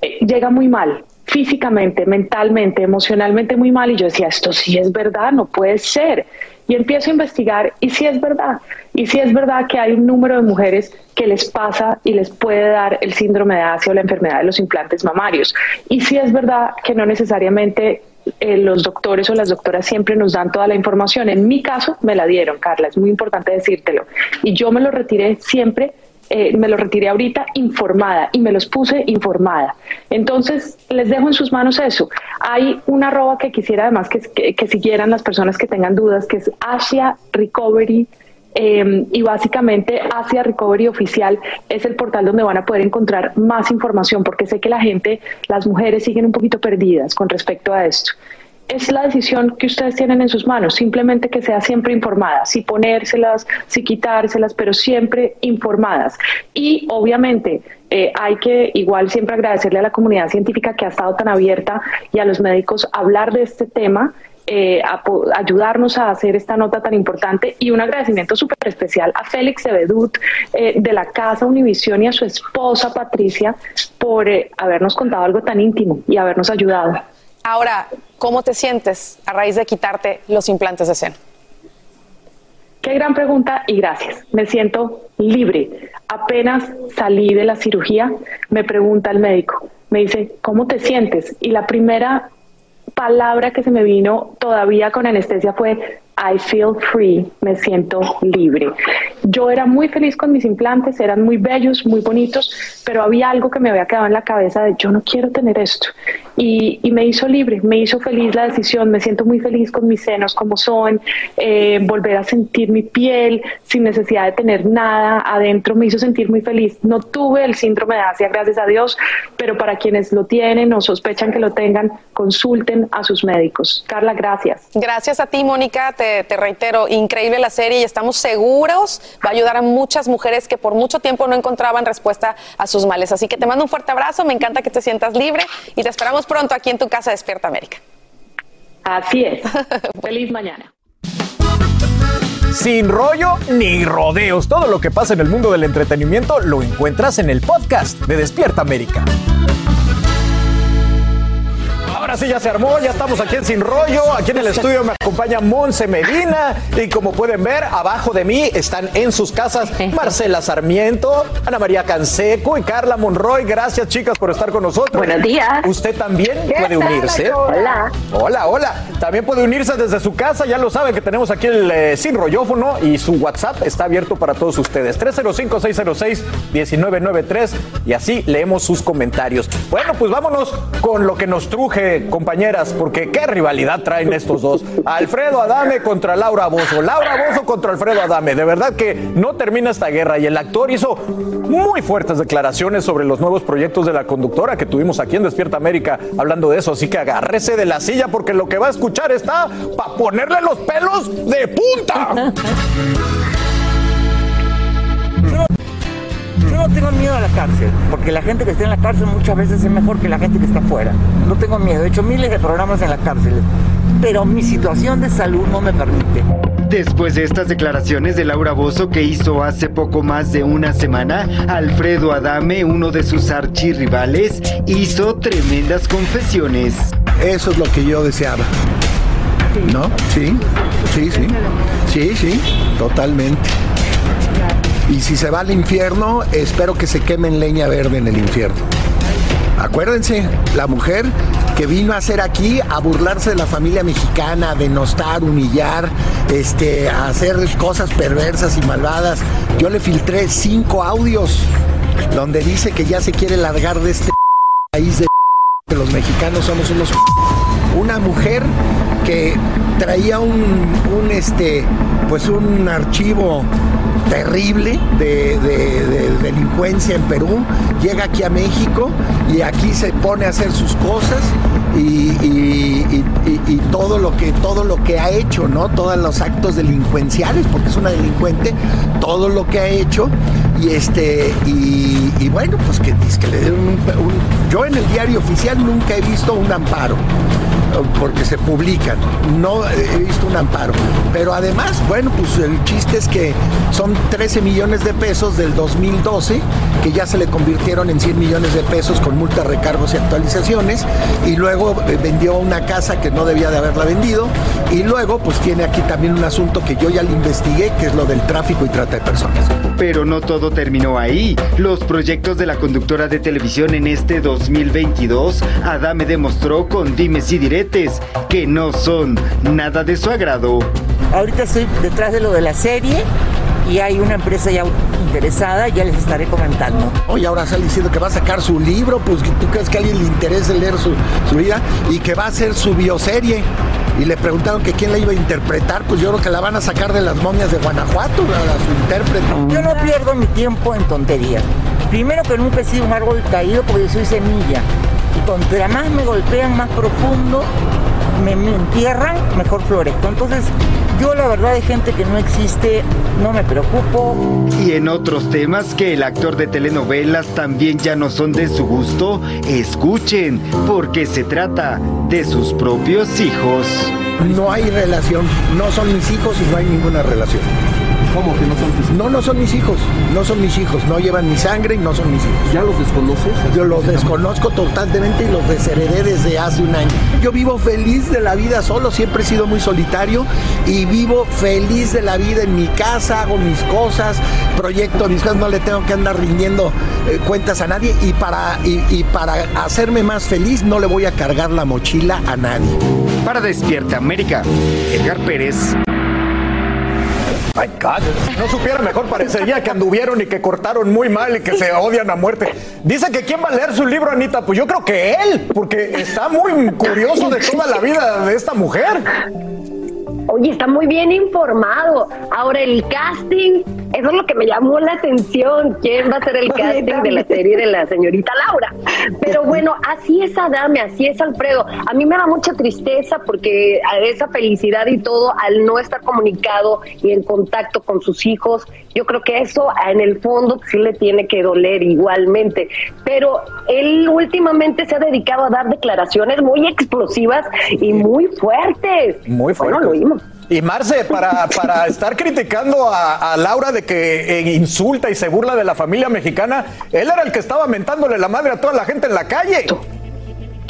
eh, llega muy mal, físicamente, mentalmente, emocionalmente muy mal. Y yo decía, esto sí es verdad, no puede ser. Y empiezo a investigar y sí es verdad. Y sí es verdad que hay un número de mujeres que les pasa y les puede dar el síndrome de Asia o la enfermedad de los implantes mamarios. Y sí es verdad que no necesariamente eh, los doctores o las doctoras siempre nos dan toda la información. En mi caso me la dieron, Carla, es muy importante decírtelo. Y yo me lo retiré siempre eh, me lo retiré ahorita informada y me los puse informada. Entonces, les dejo en sus manos eso. Hay una arroba que quisiera además que, que siguieran las personas que tengan dudas, que es Asia Recovery Em, y básicamente Asia Recovery Oficial es el portal donde van a poder encontrar más información porque sé que la gente, las mujeres siguen un poquito perdidas con respecto a esto. Es la decisión que ustedes tienen en sus manos, simplemente que sea siempre informada, si ponérselas, si quitárselas, pero siempre informadas. Y obviamente eh, hay que igual siempre agradecerle a la comunidad científica que ha estado tan abierta y a los médicos hablar de este tema eh, ayudarnos a hacer esta nota tan importante y un agradecimiento súper especial a Félix Ebedut eh, de la Casa Univisión y a su esposa Patricia por eh, habernos contado algo tan íntimo y habernos ayudado. Ahora, ¿cómo te sientes a raíz de quitarte los implantes de seno? Qué gran pregunta y gracias. Me siento libre. Apenas salí de la cirugía, me pregunta el médico, me dice, ¿cómo te sientes? Y la primera palabra que se me vino todavía con anestesia fue I feel free, me siento libre. Yo era muy feliz con mis implantes, eran muy bellos, muy bonitos, pero había algo que me había quedado en la cabeza de yo no quiero tener esto. Y, me hizo libre, me hizo feliz la decisión, me siento muy feliz con mis senos como son, eh, volver a sentir mi piel sin necesidad de tener nada adentro, me hizo sentir muy feliz. No tuve el síndrome de Asia, gracias a Dios, pero para quienes lo tienen o sospechan que lo tengan, consulten a sus médicos. Carla, gracias. Gracias a ti, Mónica. Te, reitero, increíble la serie y estamos seguros va a ayudar a muchas mujeres que por mucho tiempo no encontraban respuesta a sus males. Así que te mando un fuerte abrazo, me encanta que te sientas libre y te esperamos pronto aquí en tu casa Despierta América. Así es. Feliz mañana. Sin rollo ni rodeos, todo lo que pasa en el mundo del entretenimiento lo encuentras en el podcast de Despierta América ahora sí ya se armó, ya estamos aquí en Sin Rollo. Aquí en el estudio me acompaña Monse Medina. Y como pueden ver, abajo de mí están en sus casas Marcela Sarmiento, Ana María Canseco y Carla Monroy. Gracias, chicas, por estar con nosotros. Buenos días. Usted también puede unirse. Hola. Hola, hola. También puede unirse desde su casa. Ya lo saben que tenemos aquí el eh, Sin Rollófono y su WhatsApp está abierto para todos ustedes. 305-606-1993 y así leemos sus comentarios. Bueno, pues vámonos con lo que nos truje, compañeras, porque qué rivalidad traen estos dos. Alfredo Adame contra Laura Bozo. Laura Bozo contra Alfredo Adame. De verdad que no termina esta guerra y el actor hizo muy fuertes declaraciones sobre los nuevos proyectos de la conductora que tuvimos aquí en Despierta América hablando de eso. Así que agárrese de la silla porque lo que va a escuchar está para ponerle los pelos de punta. tengo miedo a la cárcel, porque la gente que está en la cárcel muchas veces es mejor que la gente que está afuera. No tengo miedo, he hecho miles de programas en la cárcel, pero mi situación de salud no me permite. Después de estas declaraciones de Laura Bozo que hizo hace poco más de una semana, Alfredo Adame, uno de sus archirrivales, hizo tremendas confesiones. Eso es lo que yo deseaba. ¿No? Sí, sí, sí. Sí, sí, totalmente. Y si se va al infierno, espero que se queme en leña verde en el infierno. Acuérdense, la mujer que vino a hacer aquí a burlarse de la familia mexicana, a denostar, humillar, este, a hacer cosas perversas y malvadas. Yo le filtré cinco audios donde dice que ya se quiere largar de este país de los mexicanos somos unos una mujer que traía un, un, este pues un archivo terrible de, de- de delincuencia en Perú, llega aquí a México y aquí se pone a hacer sus cosas y, y- y- todo lo que todo lo que ha hecho, ¿no? Todos los actos delincuenciales, porque es una delincuente, todo lo que ha hecho y este y, bueno, pues que, que le dieron un, un- yo en el diario oficial nunca he visto un amparo porque se publican. No he visto un amparo. Pero además, bueno, pues el chiste es que son 13 millones de pesos del 2012 que ya se le convirtieron en 100 millones de pesos con multas, recargos y actualizaciones. Y luego eh, vendió una casa que no debía de haberla vendido. Y luego, pues tiene aquí también un asunto que yo ya le investigué, que es lo del tráfico y trata de personas. Pero no todo terminó ahí. Los proyectos de la conductora de televisión en este 2022, Adame demostró con dimes y diretes que no son nada de su agrado. Ahorita estoy detrás de lo de la serie y hay una empresa ya interesada, ya les estaré comentando. Oye, ahora sale diciendo que va a sacar su libro, pues ¿tú crees que a alguien le interese leer su, su vida? Y que va a hacer su bioserie. Y le preguntaron que quién la iba a interpretar, pues yo creo que la van a sacar de las momias de Guanajuato, a, su intérprete. Yo no pierdo mi tiempo en tonterías. Primero que nunca he sido un árbol caído porque soy semilla. Y contra más me golpean más profundo, me, me entierran, mejor florezco. Entonces, yo la verdad de gente que no existe, no me preocupo. Y en otros temas que el actor de telenovelas también ya no son de su gusto, escuchen, porque se trata de sus propios hijos. No hay relación, no son mis hijos y no hay ninguna relación. ¿Cómo que no son tus No, no son mis hijos, no son mis hijos, no llevan mi sangre y no son mis hijos. ¿Ya los desconoces? Yo los desconozco totalmente y los desheredé desde hace un año. Yo vivo feliz de la vida solo, siempre he sido muy solitario y vivo feliz de la vida en mi casa, hago mis cosas, proyecto mis cosas, no le tengo que andar rindiendo eh, cuentas a nadie y para, y, y para hacerme más feliz no le voy a cargar la mochila a nadie. Para Despierta América, Edgar Pérez. My God, no supiera mejor parecería que anduvieron y que cortaron muy mal y que se odian a muerte. Dice que quién va a leer su libro, Anita. Pues yo creo que él, porque está muy curioso de toda la vida de esta mujer. Oye, está muy bien informado. Ahora el casting, eso es lo que me llamó la atención. ¿Quién va a ser el casting de la serie de la señorita Laura? Pero bueno, así es Adame, así es Alfredo. A mí me da mucha tristeza porque a esa felicidad y todo al no estar comunicado y en contacto con sus hijos, yo creo que eso en el fondo sí le tiene que doler igualmente. Pero él últimamente se ha dedicado a dar declaraciones muy explosivas y muy fuertes. Muy fuerte. Bueno, lo oímos. Y Marce, para, para estar criticando a, a Laura de que eh, insulta y se burla de la familia mexicana, él era el que estaba mentándole la madre a toda la gente en la calle.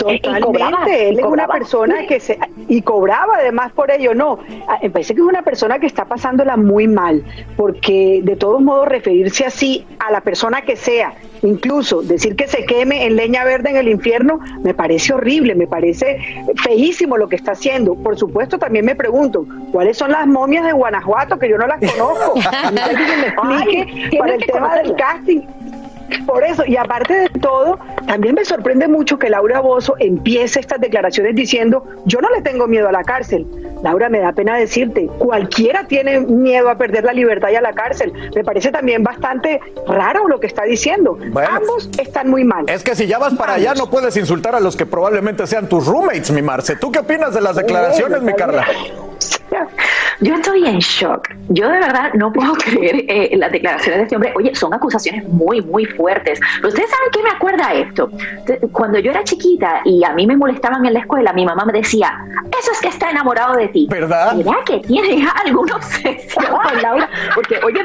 Totalmente, él es una persona que se y cobraba además por ello, no, ah, me parece que es una persona que está pasándola muy mal, porque de todos modos referirse así a la persona que sea, incluso decir que se queme en leña verde en el infierno, me parece horrible, me parece feísimo lo que está haciendo. Por supuesto, también me pregunto, ¿cuáles son las momias de Guanajuato que yo no las conozco? A mí alguien me explique para el tema del casting. Por eso, y aparte de todo, también me sorprende mucho que Laura Bozo empiece estas declaraciones diciendo, yo no le tengo miedo a la cárcel. Laura, me da pena decirte, cualquiera tiene miedo a perder la libertad y a la cárcel. Me parece también bastante raro lo que está diciendo. Ambos están muy mal. Es que si ya vas para allá no puedes insultar a los que probablemente sean tus roommates, mi Marce. ¿Tú qué opinas de las declaraciones, mi Carla? Yo estoy en shock. Yo de verdad no puedo creer eh, las declaraciones de este hombre. Oye, son acusaciones muy, muy fuertes. Pero ustedes saben qué me acuerda esto. Cuando yo era chiquita y a mí me molestaban en la escuela, mi mamá me decía, eso es que está enamorado de ti. ¿Verdad? ¿Será que tiene alguna obsesión con Laura? Porque, oye,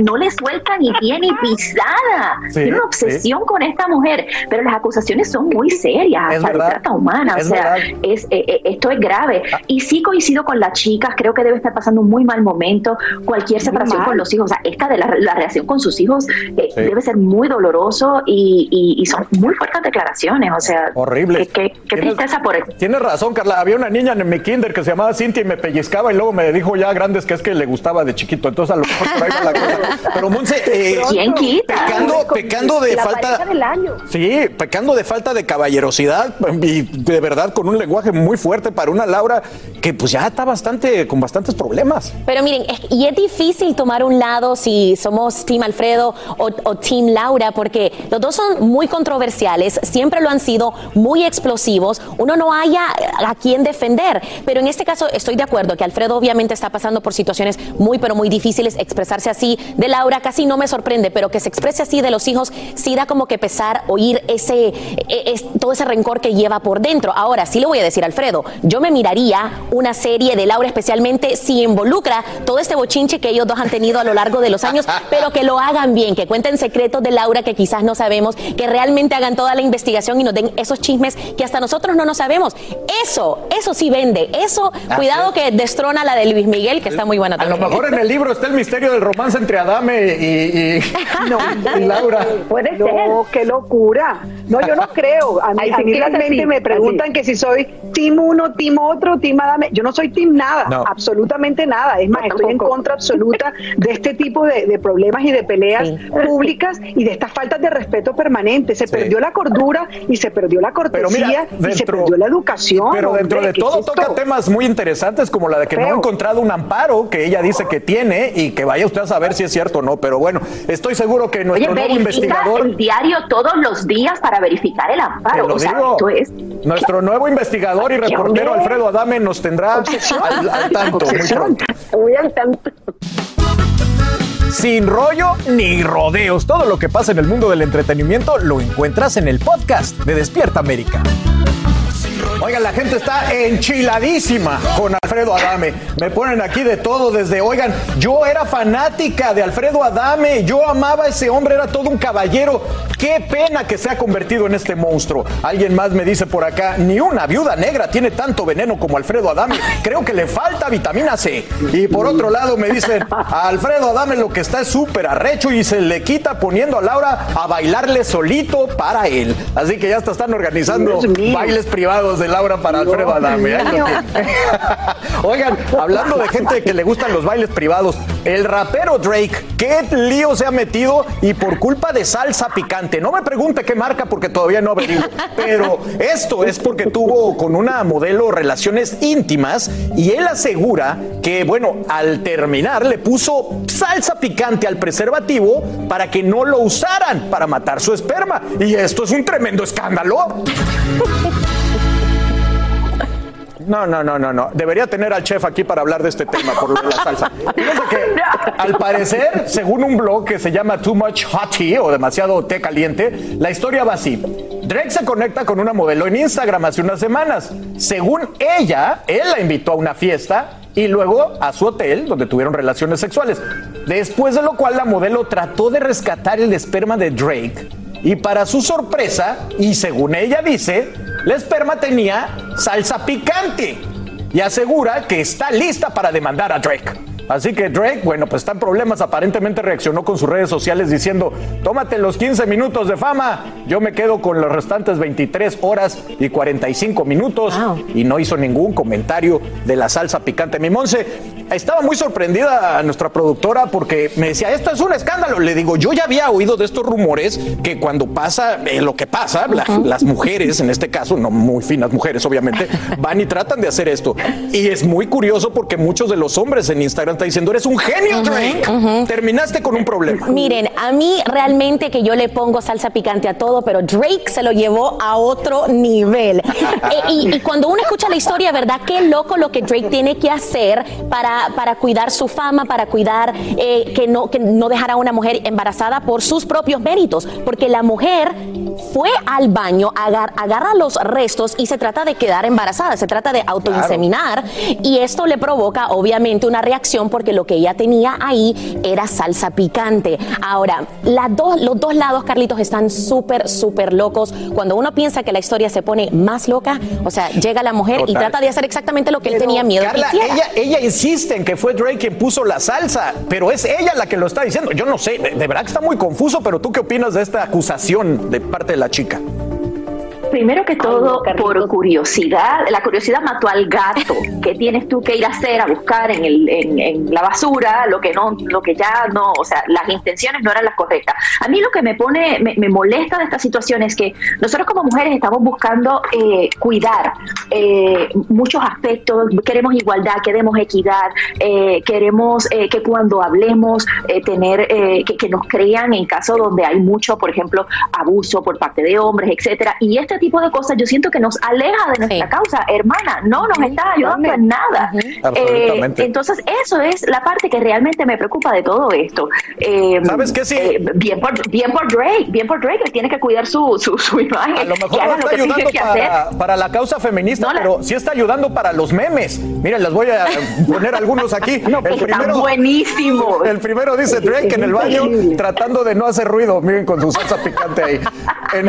no le suelta ni pie ni pisada. tiene una obsesión con esta mujer. Pero las acusaciones son muy serias, hasta de trata humana. o sea, es, eh, eh, esto es grave. Ah. Y sí coincido con las chicas, creo que debe estar pasando un muy mal momento, cualquier separación con los hijos, o sea, esta de la, relación con sus hijos eh, debe ser muy doloroso y, son muy fuertes declaraciones, o sea, horrible. Qué, tristeza por eso. Tienes razón, Carla, había una niña en mi kinder que se llamaba Cintia y me pellizcaba y luego me dijo ya grandes que es que le gustaba de chiquito, entonces a lo mejor por ahí va la cosa. Pero Monse, eh, ¿quién quita? Pecando, pecando de falta... Del año. Sí, pecando de falta de caballerosidad y de verdad con un lenguaje muy fuerte para una Laura que pues ya está bastante, con bastantes problemas. Pero miren, y es difícil tomar un lado si somos Team Alfredo o, Team Laura, porque los dos son muy controversiales, siempre lo han sido, muy explosivos. Uno no haya a quien defender. Pero en este caso estoy de acuerdo que Alfredo obviamente está pasando por situaciones muy, pero muy difíciles. Expresarse así de Laura casi no me sorprende, pero que se exprese así de los hijos sí da como que pesar oír ese, e, todo ese rencor que lleva por dentro. Ahora sí le voy a decir, Alfredo, yo me miraría una serie de Laura, especialmente si involucra todo este bochinche que ellos dos han tenido a lo largo de los años, pero que lo hagan bien, que cuenten secretos de Laura que quizás no sabemos, que realmente hagan toda la investigación y nos den esos chismes que hasta nosotros no nos sabemos. Eso, eso sí vende. Eso, cuidado que destrona la de Luis Miguel, que está muy buena también. A lo mejor en el libro está el misterio del romance entre Adame y, Laura. Puede ser. No, qué locura. No, yo no creo. A mí, realmente me preguntan que si soy team uno, team otro, team Adame. Yo no soy team nada, absolutamente nada. Es más, estoy en contra absoluta de este tipo de, problemas y de peleas públicas y de estas faltas de respeto permanente. Se perdió la cordura y se perdió la cortesía y se perdió la educación. Pero dentro de todo toca temas muy interesantes como la de que no ha encontrado un amparo que ella dice que tiene y que vaya usted a saber si es cierto o no. Pero bueno, estoy seguro que nuestro nuevo investigador. el diario todos los días para verificar el amparo. O sea, esto es... Nuestro nuevo investigador y reportero Alfredo Adame nos tendrá al, tanto muy al tanto. Sin rollo ni rodeos, todo lo que pasa en el mundo del entretenimiento lo encuentras en el podcast de Despierta América. Oigan, la gente está enchiladísima con Alfredo Adame. Me ponen aquí de todo desde, oigan, yo era fanática de Alfredo Adame, yo amaba a ese hombre, era todo un caballero. Qué pena que se ha convertido en este monstruo. Alguien más me dice por acá, ni una viuda negra tiene tanto veneno como Alfredo Adame. Creo que le falta vitamina C. Y por otro lado me dicen, a Alfredo Adame lo que está es súper arrecho y se le quita poniendo a Laura a bailarle solito para él. Así que ya están organizando bailes privados de Laura para Alfredo Adame. ¿eh? Oigan, hablando de gente que le gustan los bailes privados, el rapero Drake, qué lío se ha metido y por culpa de salsa picante. No me pregunte qué marca porque todavía no averiguo, pero esto es porque tuvo con una modelo relaciones íntimas y él asegura que, bueno, al terminar le puso salsa picante al preservativo para que no lo usaran para matar su esperma. Y esto es un tremendo escándalo. No, no, no, no, no. Debería tener al chef aquí para hablar de este tema por lo de la salsa. Fíjense que, al parecer, según un blog que se llama Too Much Hot Tea o demasiado té caliente, la historia va así. Drake se conecta con una modelo en Instagram hace unas semanas. Según ella, él la invitó a una fiesta y luego a su hotel donde tuvieron relaciones sexuales. Después de lo cual la modelo trató de rescatar el esperma de Drake y para su sorpresa, y según ella dice, La esperma tenía salsa picante y asegura que está lista para demandar a Drake. Así que Drake, bueno, pues está en problemas. Aparentemente reaccionó con sus redes sociales diciendo: Tómate los 15 minutos de fama. Yo me quedo con los restantes 23 horas y 45 minutos. Y no hizo ningún comentario de la salsa picante. Mi Monse, estaba muy sorprendida a nuestra productora porque me decía: Esto es un escándalo. Le digo: Yo ya había oído de estos rumores que cuando pasa eh, lo que pasa, la- las mujeres, en este caso, no muy finas mujeres, obviamente, van y tratan de hacer esto. Y es muy curioso porque muchos de los hombres en Instagram diciendo: Eres un genio, Drake. Terminaste con un problema. Miren, a mí realmente que yo le pongo salsa picante a todo, pero Drake se lo llevó a otro nivel. Eh, y, y cuando uno escucha la historia, ¿verdad? Qué loco lo que Drake tiene que hacer para, para cuidar su fama, para cuidar eh, que, no, que no dejar a una mujer embarazada por sus propios méritos. Porque la mujer fue al baño, agar- agarra los restos y se trata de quedar embarazada, se trata de autoinseminar y esto le provoca obviamente una reacción porque lo que ella tenía ahí era salsa picante. Ahora, las dos, los dos lados, Carlitos, están súper, súper locos. Cuando uno piensa que la historia se pone más loca, o sea, llega la mujer y trata de hacer exactamente lo que él tenía miedo Carla, que ella, ella insiste en que fue Drake quien puso la salsa, pero es ella la que lo está diciendo. Yo no sé, de, de verdad que está muy confuso, pero tú qué opinas de esta acusación de parte de la chica? Primero que todo, por curiosidad, la curiosidad mató al gato. ¿Qué tienes tú que ir a hacer a buscar en, el, en, en la basura lo que no, lo que ya no, o sea, las intenciones no eran las correctas? A mí lo que me pone, me, me molesta de esta situación es que nosotros como mujeres estamos buscando eh, cuidar eh, muchos aspectos, queremos igualdad, queremos equidad, eh, queremos eh, que cuando hablemos eh, tener eh, que, que nos crean en caso donde hay mucho, por ejemplo, abuso por parte de hombres, etcétera. Y este tipo de cosas yo siento que nos aleja de nuestra causa, hermana, no nos está ayudando en nada. Eh, entonces, eso es la parte que realmente me preocupa de todo esto. Eh, ¿Sabes qué? Sí. eh, bien, por, bien por Drake, bien por Drake, él tiene que cuidar su, su, su imagen. A lo que mejor no está lo que tiene ayudando que hacer. para, para la causa feminista, pero sí está ayudando para los memes. Miren, les voy a poner algunos aquí. pues está buenísimo. El primero dice Drake en el baño tratando de no hacer ruido. Miren con su salsa picante ahí. En,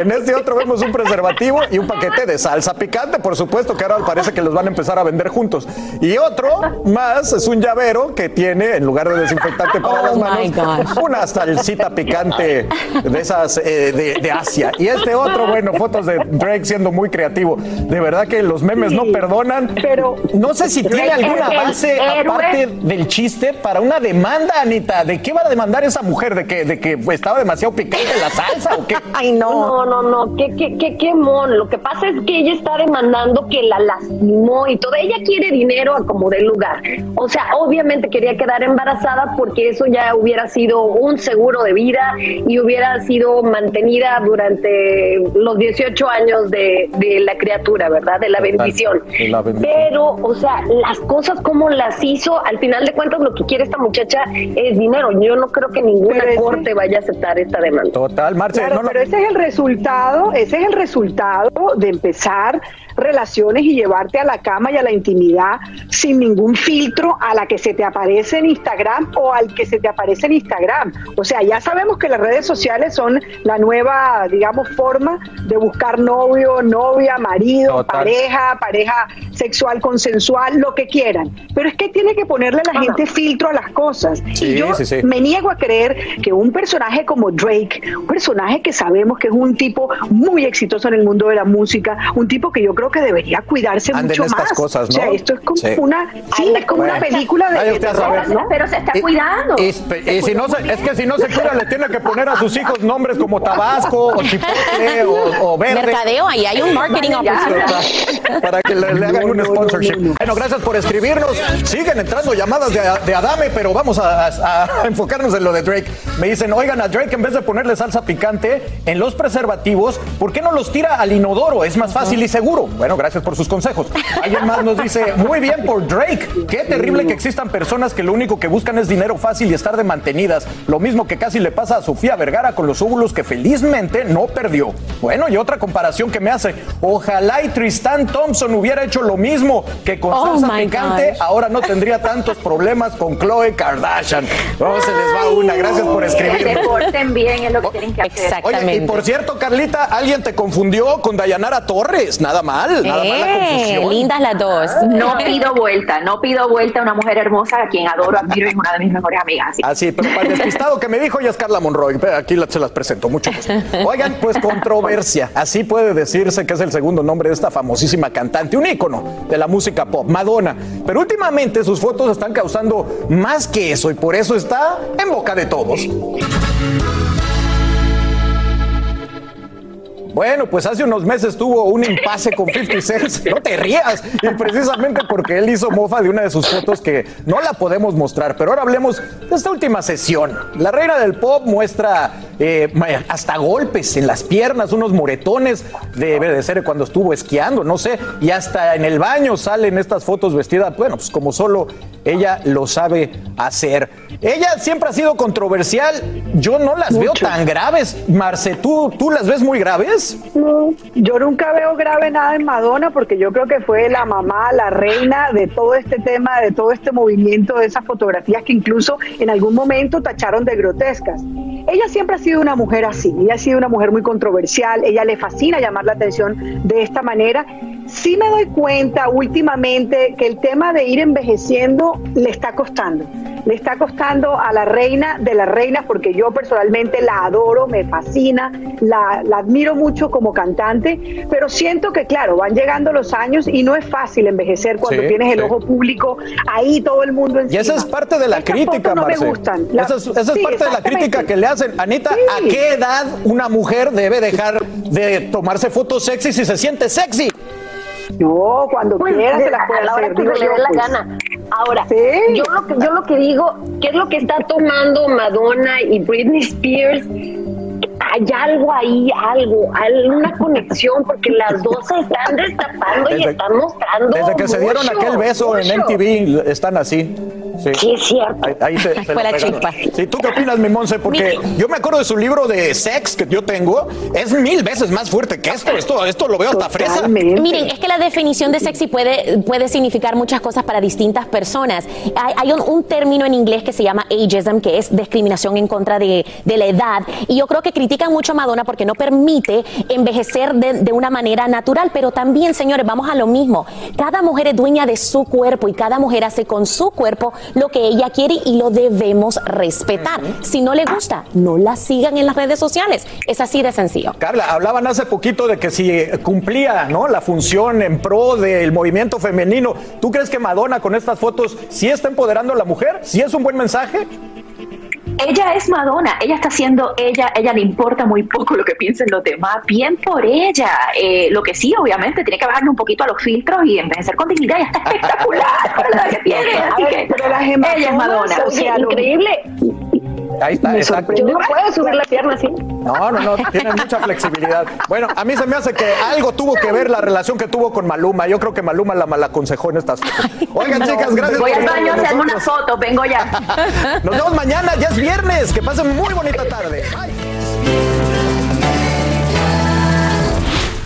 en este otro vemos un preservativo y un paquete de salsa picante, por supuesto que ahora parece que los van a empezar a vender juntos. Y otro más es un llavero que tiene, en lugar de desinfectante para Oh las manos, una salsita picante de esas eh, de, de Asia. Y este otro, bueno, fotos de Drake siendo muy creativo. De verdad que los memes no perdonan. Pero no sé si tiene Drake, alguna base aparte del chiste para una demanda, Anita. ¿De qué va a demandar esa mujer? ¿De que, de que estaba demasiado picante la salsa o qué? Ay, no. No, no, no, qué, qué, qué, qué mon. Lo que pasa es que ella está demandando que la lastimó y todo. Ella quiere dinero a como dé lugar. O sea, obviamente quería quedar embarazada porque eso ya hubiera sido un seguro de vida y hubiera sido mantenida durante los 18 años de, de la criatura, ¿verdad? De la bendición. De la bendición. Pero, o sea, las cosas como las hizo, al final de cuentas lo que quiere esta muchacha es dinero. Yo no creo que ninguna corte vaya a aceptar esta demanda. Total, Marce. Claro, no, no, pero ese es el resultado, ese es el resultado de empezar relaciones y llevarte a la cama y a la intimidad sin ningún filtro a la que se te aparece en Instagram o al que se te aparece en Instagram. O sea, ya sabemos que las redes sociales son la nueva, digamos, forma de buscar novio, novia, marido, Total. pareja, pareja sexual consensual, lo que quieran. Pero es que tiene que ponerle a la gente filtro a las cosas. Sí, y yo sí, sí. me niego a creer que un personaje como Drake, un personaje que sabemos que es un tipo muy exitoso en el mundo de la música, un tipo que yo creo que debería cuidarse Anden mucho estas más. cosas, O sea, ¿no? esto es como Sí. una, sí, es como una película de, de terror. ¿no? Pero se está Y- cuidando. Y, y si no se, es que si no se cuida, le tiene que poner a sus hijos nombres como Tabasco o Chipotle o, o Verde. Mercadeo, ahí hay un marketing opportunity. Para que le, le hagan un sponsorship. Bueno, gracias por escribirnos. Siguen entrando llamadas de, de Adame, pero vamos a, a- a enfocarnos en lo de Drake. Me dicen, oigan, a Drake en vez de ponerle salsa picante en los preservativos, ¿por qué no los tira al inodoro? Es más fácil y seguro. Bueno, gracias por sus consejos. Alguien más nos dice, muy bien por Drake. Qué terrible que existan personas que lo único que buscan es dinero fácil y estar de mantenidas. Lo mismo que casi le pasa a Sofía Vergara con los óvulos que felizmente no perdió. Bueno, y otra comparación que me hace, ojalá y Tristan Thompson hubiera hecho lo mismo que con Oh, salsa picante, gosh. ahora no tendría tantos problemas con Chloe Kardashian. No se les va una, gracias por Que se escribir. porten bien es lo que tienen que hacer. Oye, y por cierto, Carlita, alguien te confundió con Dayanara Torres. Nada mal, nada mal la confusión. lindas las dos. No pido vuelta, no pido vuelta a una mujer hermosa a quien adoro, admiro y es una de mis mejores amigas. Ah, sí, pero para el despistado que me dijo ella es Carla Monroy. Aquí la- se las presento, mucho gusto. Oigan, pues controversia. Así puede decirse que es el segundo nombre de esta famosísima cantante, un ícono de la música pop, Madonna. Pero últimamente sus fotos están causando más que eso y por eso está en boca de todos. Bueno, pues hace unos meses tuvo un impasse con 50 Cent. No te rías. Y precisamente porque él hizo mofa de una de sus fotos que no la podemos mostrar. Pero ahora hablemos de esta última sesión. La reina del pop muestra eh, hasta golpes en las piernas, unos moretones. Debe de ser cuando estuvo esquiando, no sé. Y hasta en el baño salen estas fotos vestidas, bueno, pues como solo ella lo sabe hacer. Ella siempre ha sido controversial. Yo no las veo tan graves. Marce, ¿tú, ¿tú las ves muy graves? Yo nunca veo grave nada en Madonna porque yo creo que fue la mamá, la reina de todo este tema, de todo este movimiento, de esas fotografías que incluso en algún momento tacharon de grotescas. Ella siempre ha sido una mujer así, ella ha sido una mujer muy controversial, ella le fascina llamar la atención de esta manera. Sí me doy cuenta últimamente que el tema de ir envejeciendo le está costando. Le está costando a la reina de las reinas porque yo personalmente la adoro, me fascina, la, la admiro mucho como cantante, pero siento que claro, van llegando los años y no es fácil envejecer cuando Sí, tienes el sí. ojo público ahí todo el mundo Y encima. esa es parte de la Estas crítica, no me gustan. La- esa es, esa es sí, parte de la crítica que le hacen. Anita, ¿a qué edad una mujer debe dejar de tomarse fotos sexy si se siente sexy? No, cuando Pues, quiera se las puede a la hora hacer, que se le dé la pues. gana. Ahora, Sí. yo, lo que, yo lo que digo, ¿qué es lo que está tomando Madonna y Britney Spears? Hay algo ahí, algo, alguna conexión, porque las dos se están destapando y están mostrando. Desde que se dieron aquel beso en mucho. MTV, están así. Sí, Sí, es cierto. Ahí, ahí se, se Fue la chispa. Sí, ¿tú qué opinas, mi Monse? Porque yo me acuerdo de su libro de sex que yo tengo. Es mil veces más fuerte que esto. Esto, esto lo veo hasta fresa. Miren, es que la definición de sexy puede, puede significar muchas cosas para distintas personas. Hay, hay un, un término en inglés que se llama ageism, que es discriminación en contra de, de la edad. Y yo creo que critican mucho a Madonna porque no permite envejecer de, de una manera natural. Pero también, señores, vamos a lo mismo. Cada mujer es dueña de su cuerpo y cada mujer hace con su cuerpo lo que ella quiere y lo debemos respetar. Si no le gusta, no la sigan en las redes sociales. Es así de sencillo. Carla, hablaban hace poquito de que si cumplía ¿no? la función en pro del movimiento femenino, ¿tú crees que Madonna con estas fotos sí está empoderando a la mujer? ¿Sí es un buen mensaje? Ella es Madonna, ella está haciendo ella, ella le importa muy poco lo que piensen los demás, bien por ella. Eh, lo que sí, obviamente, tiene que bajarle un poquito a los filtros y envejecer con dignidad, ya está espectacular para la edad que tiene. A Así ver, que pero las ella es Madonna, o lo- increíble. Ahí está, Me exacto. Yo no puedo subir la pierna así. No, no, no, tienen mucha flexibilidad. Bueno, a mí se me hace que algo tuvo que ver la relación que tuvo con Maluma. Yo creo que Maluma la malaconsejó en estas fotos. Oigan, chicas, gracias Voy al baño hacerme una foto, vengo ya. Nos vemos mañana, ya es viernes. Que pasen muy bonita tarde. Bye.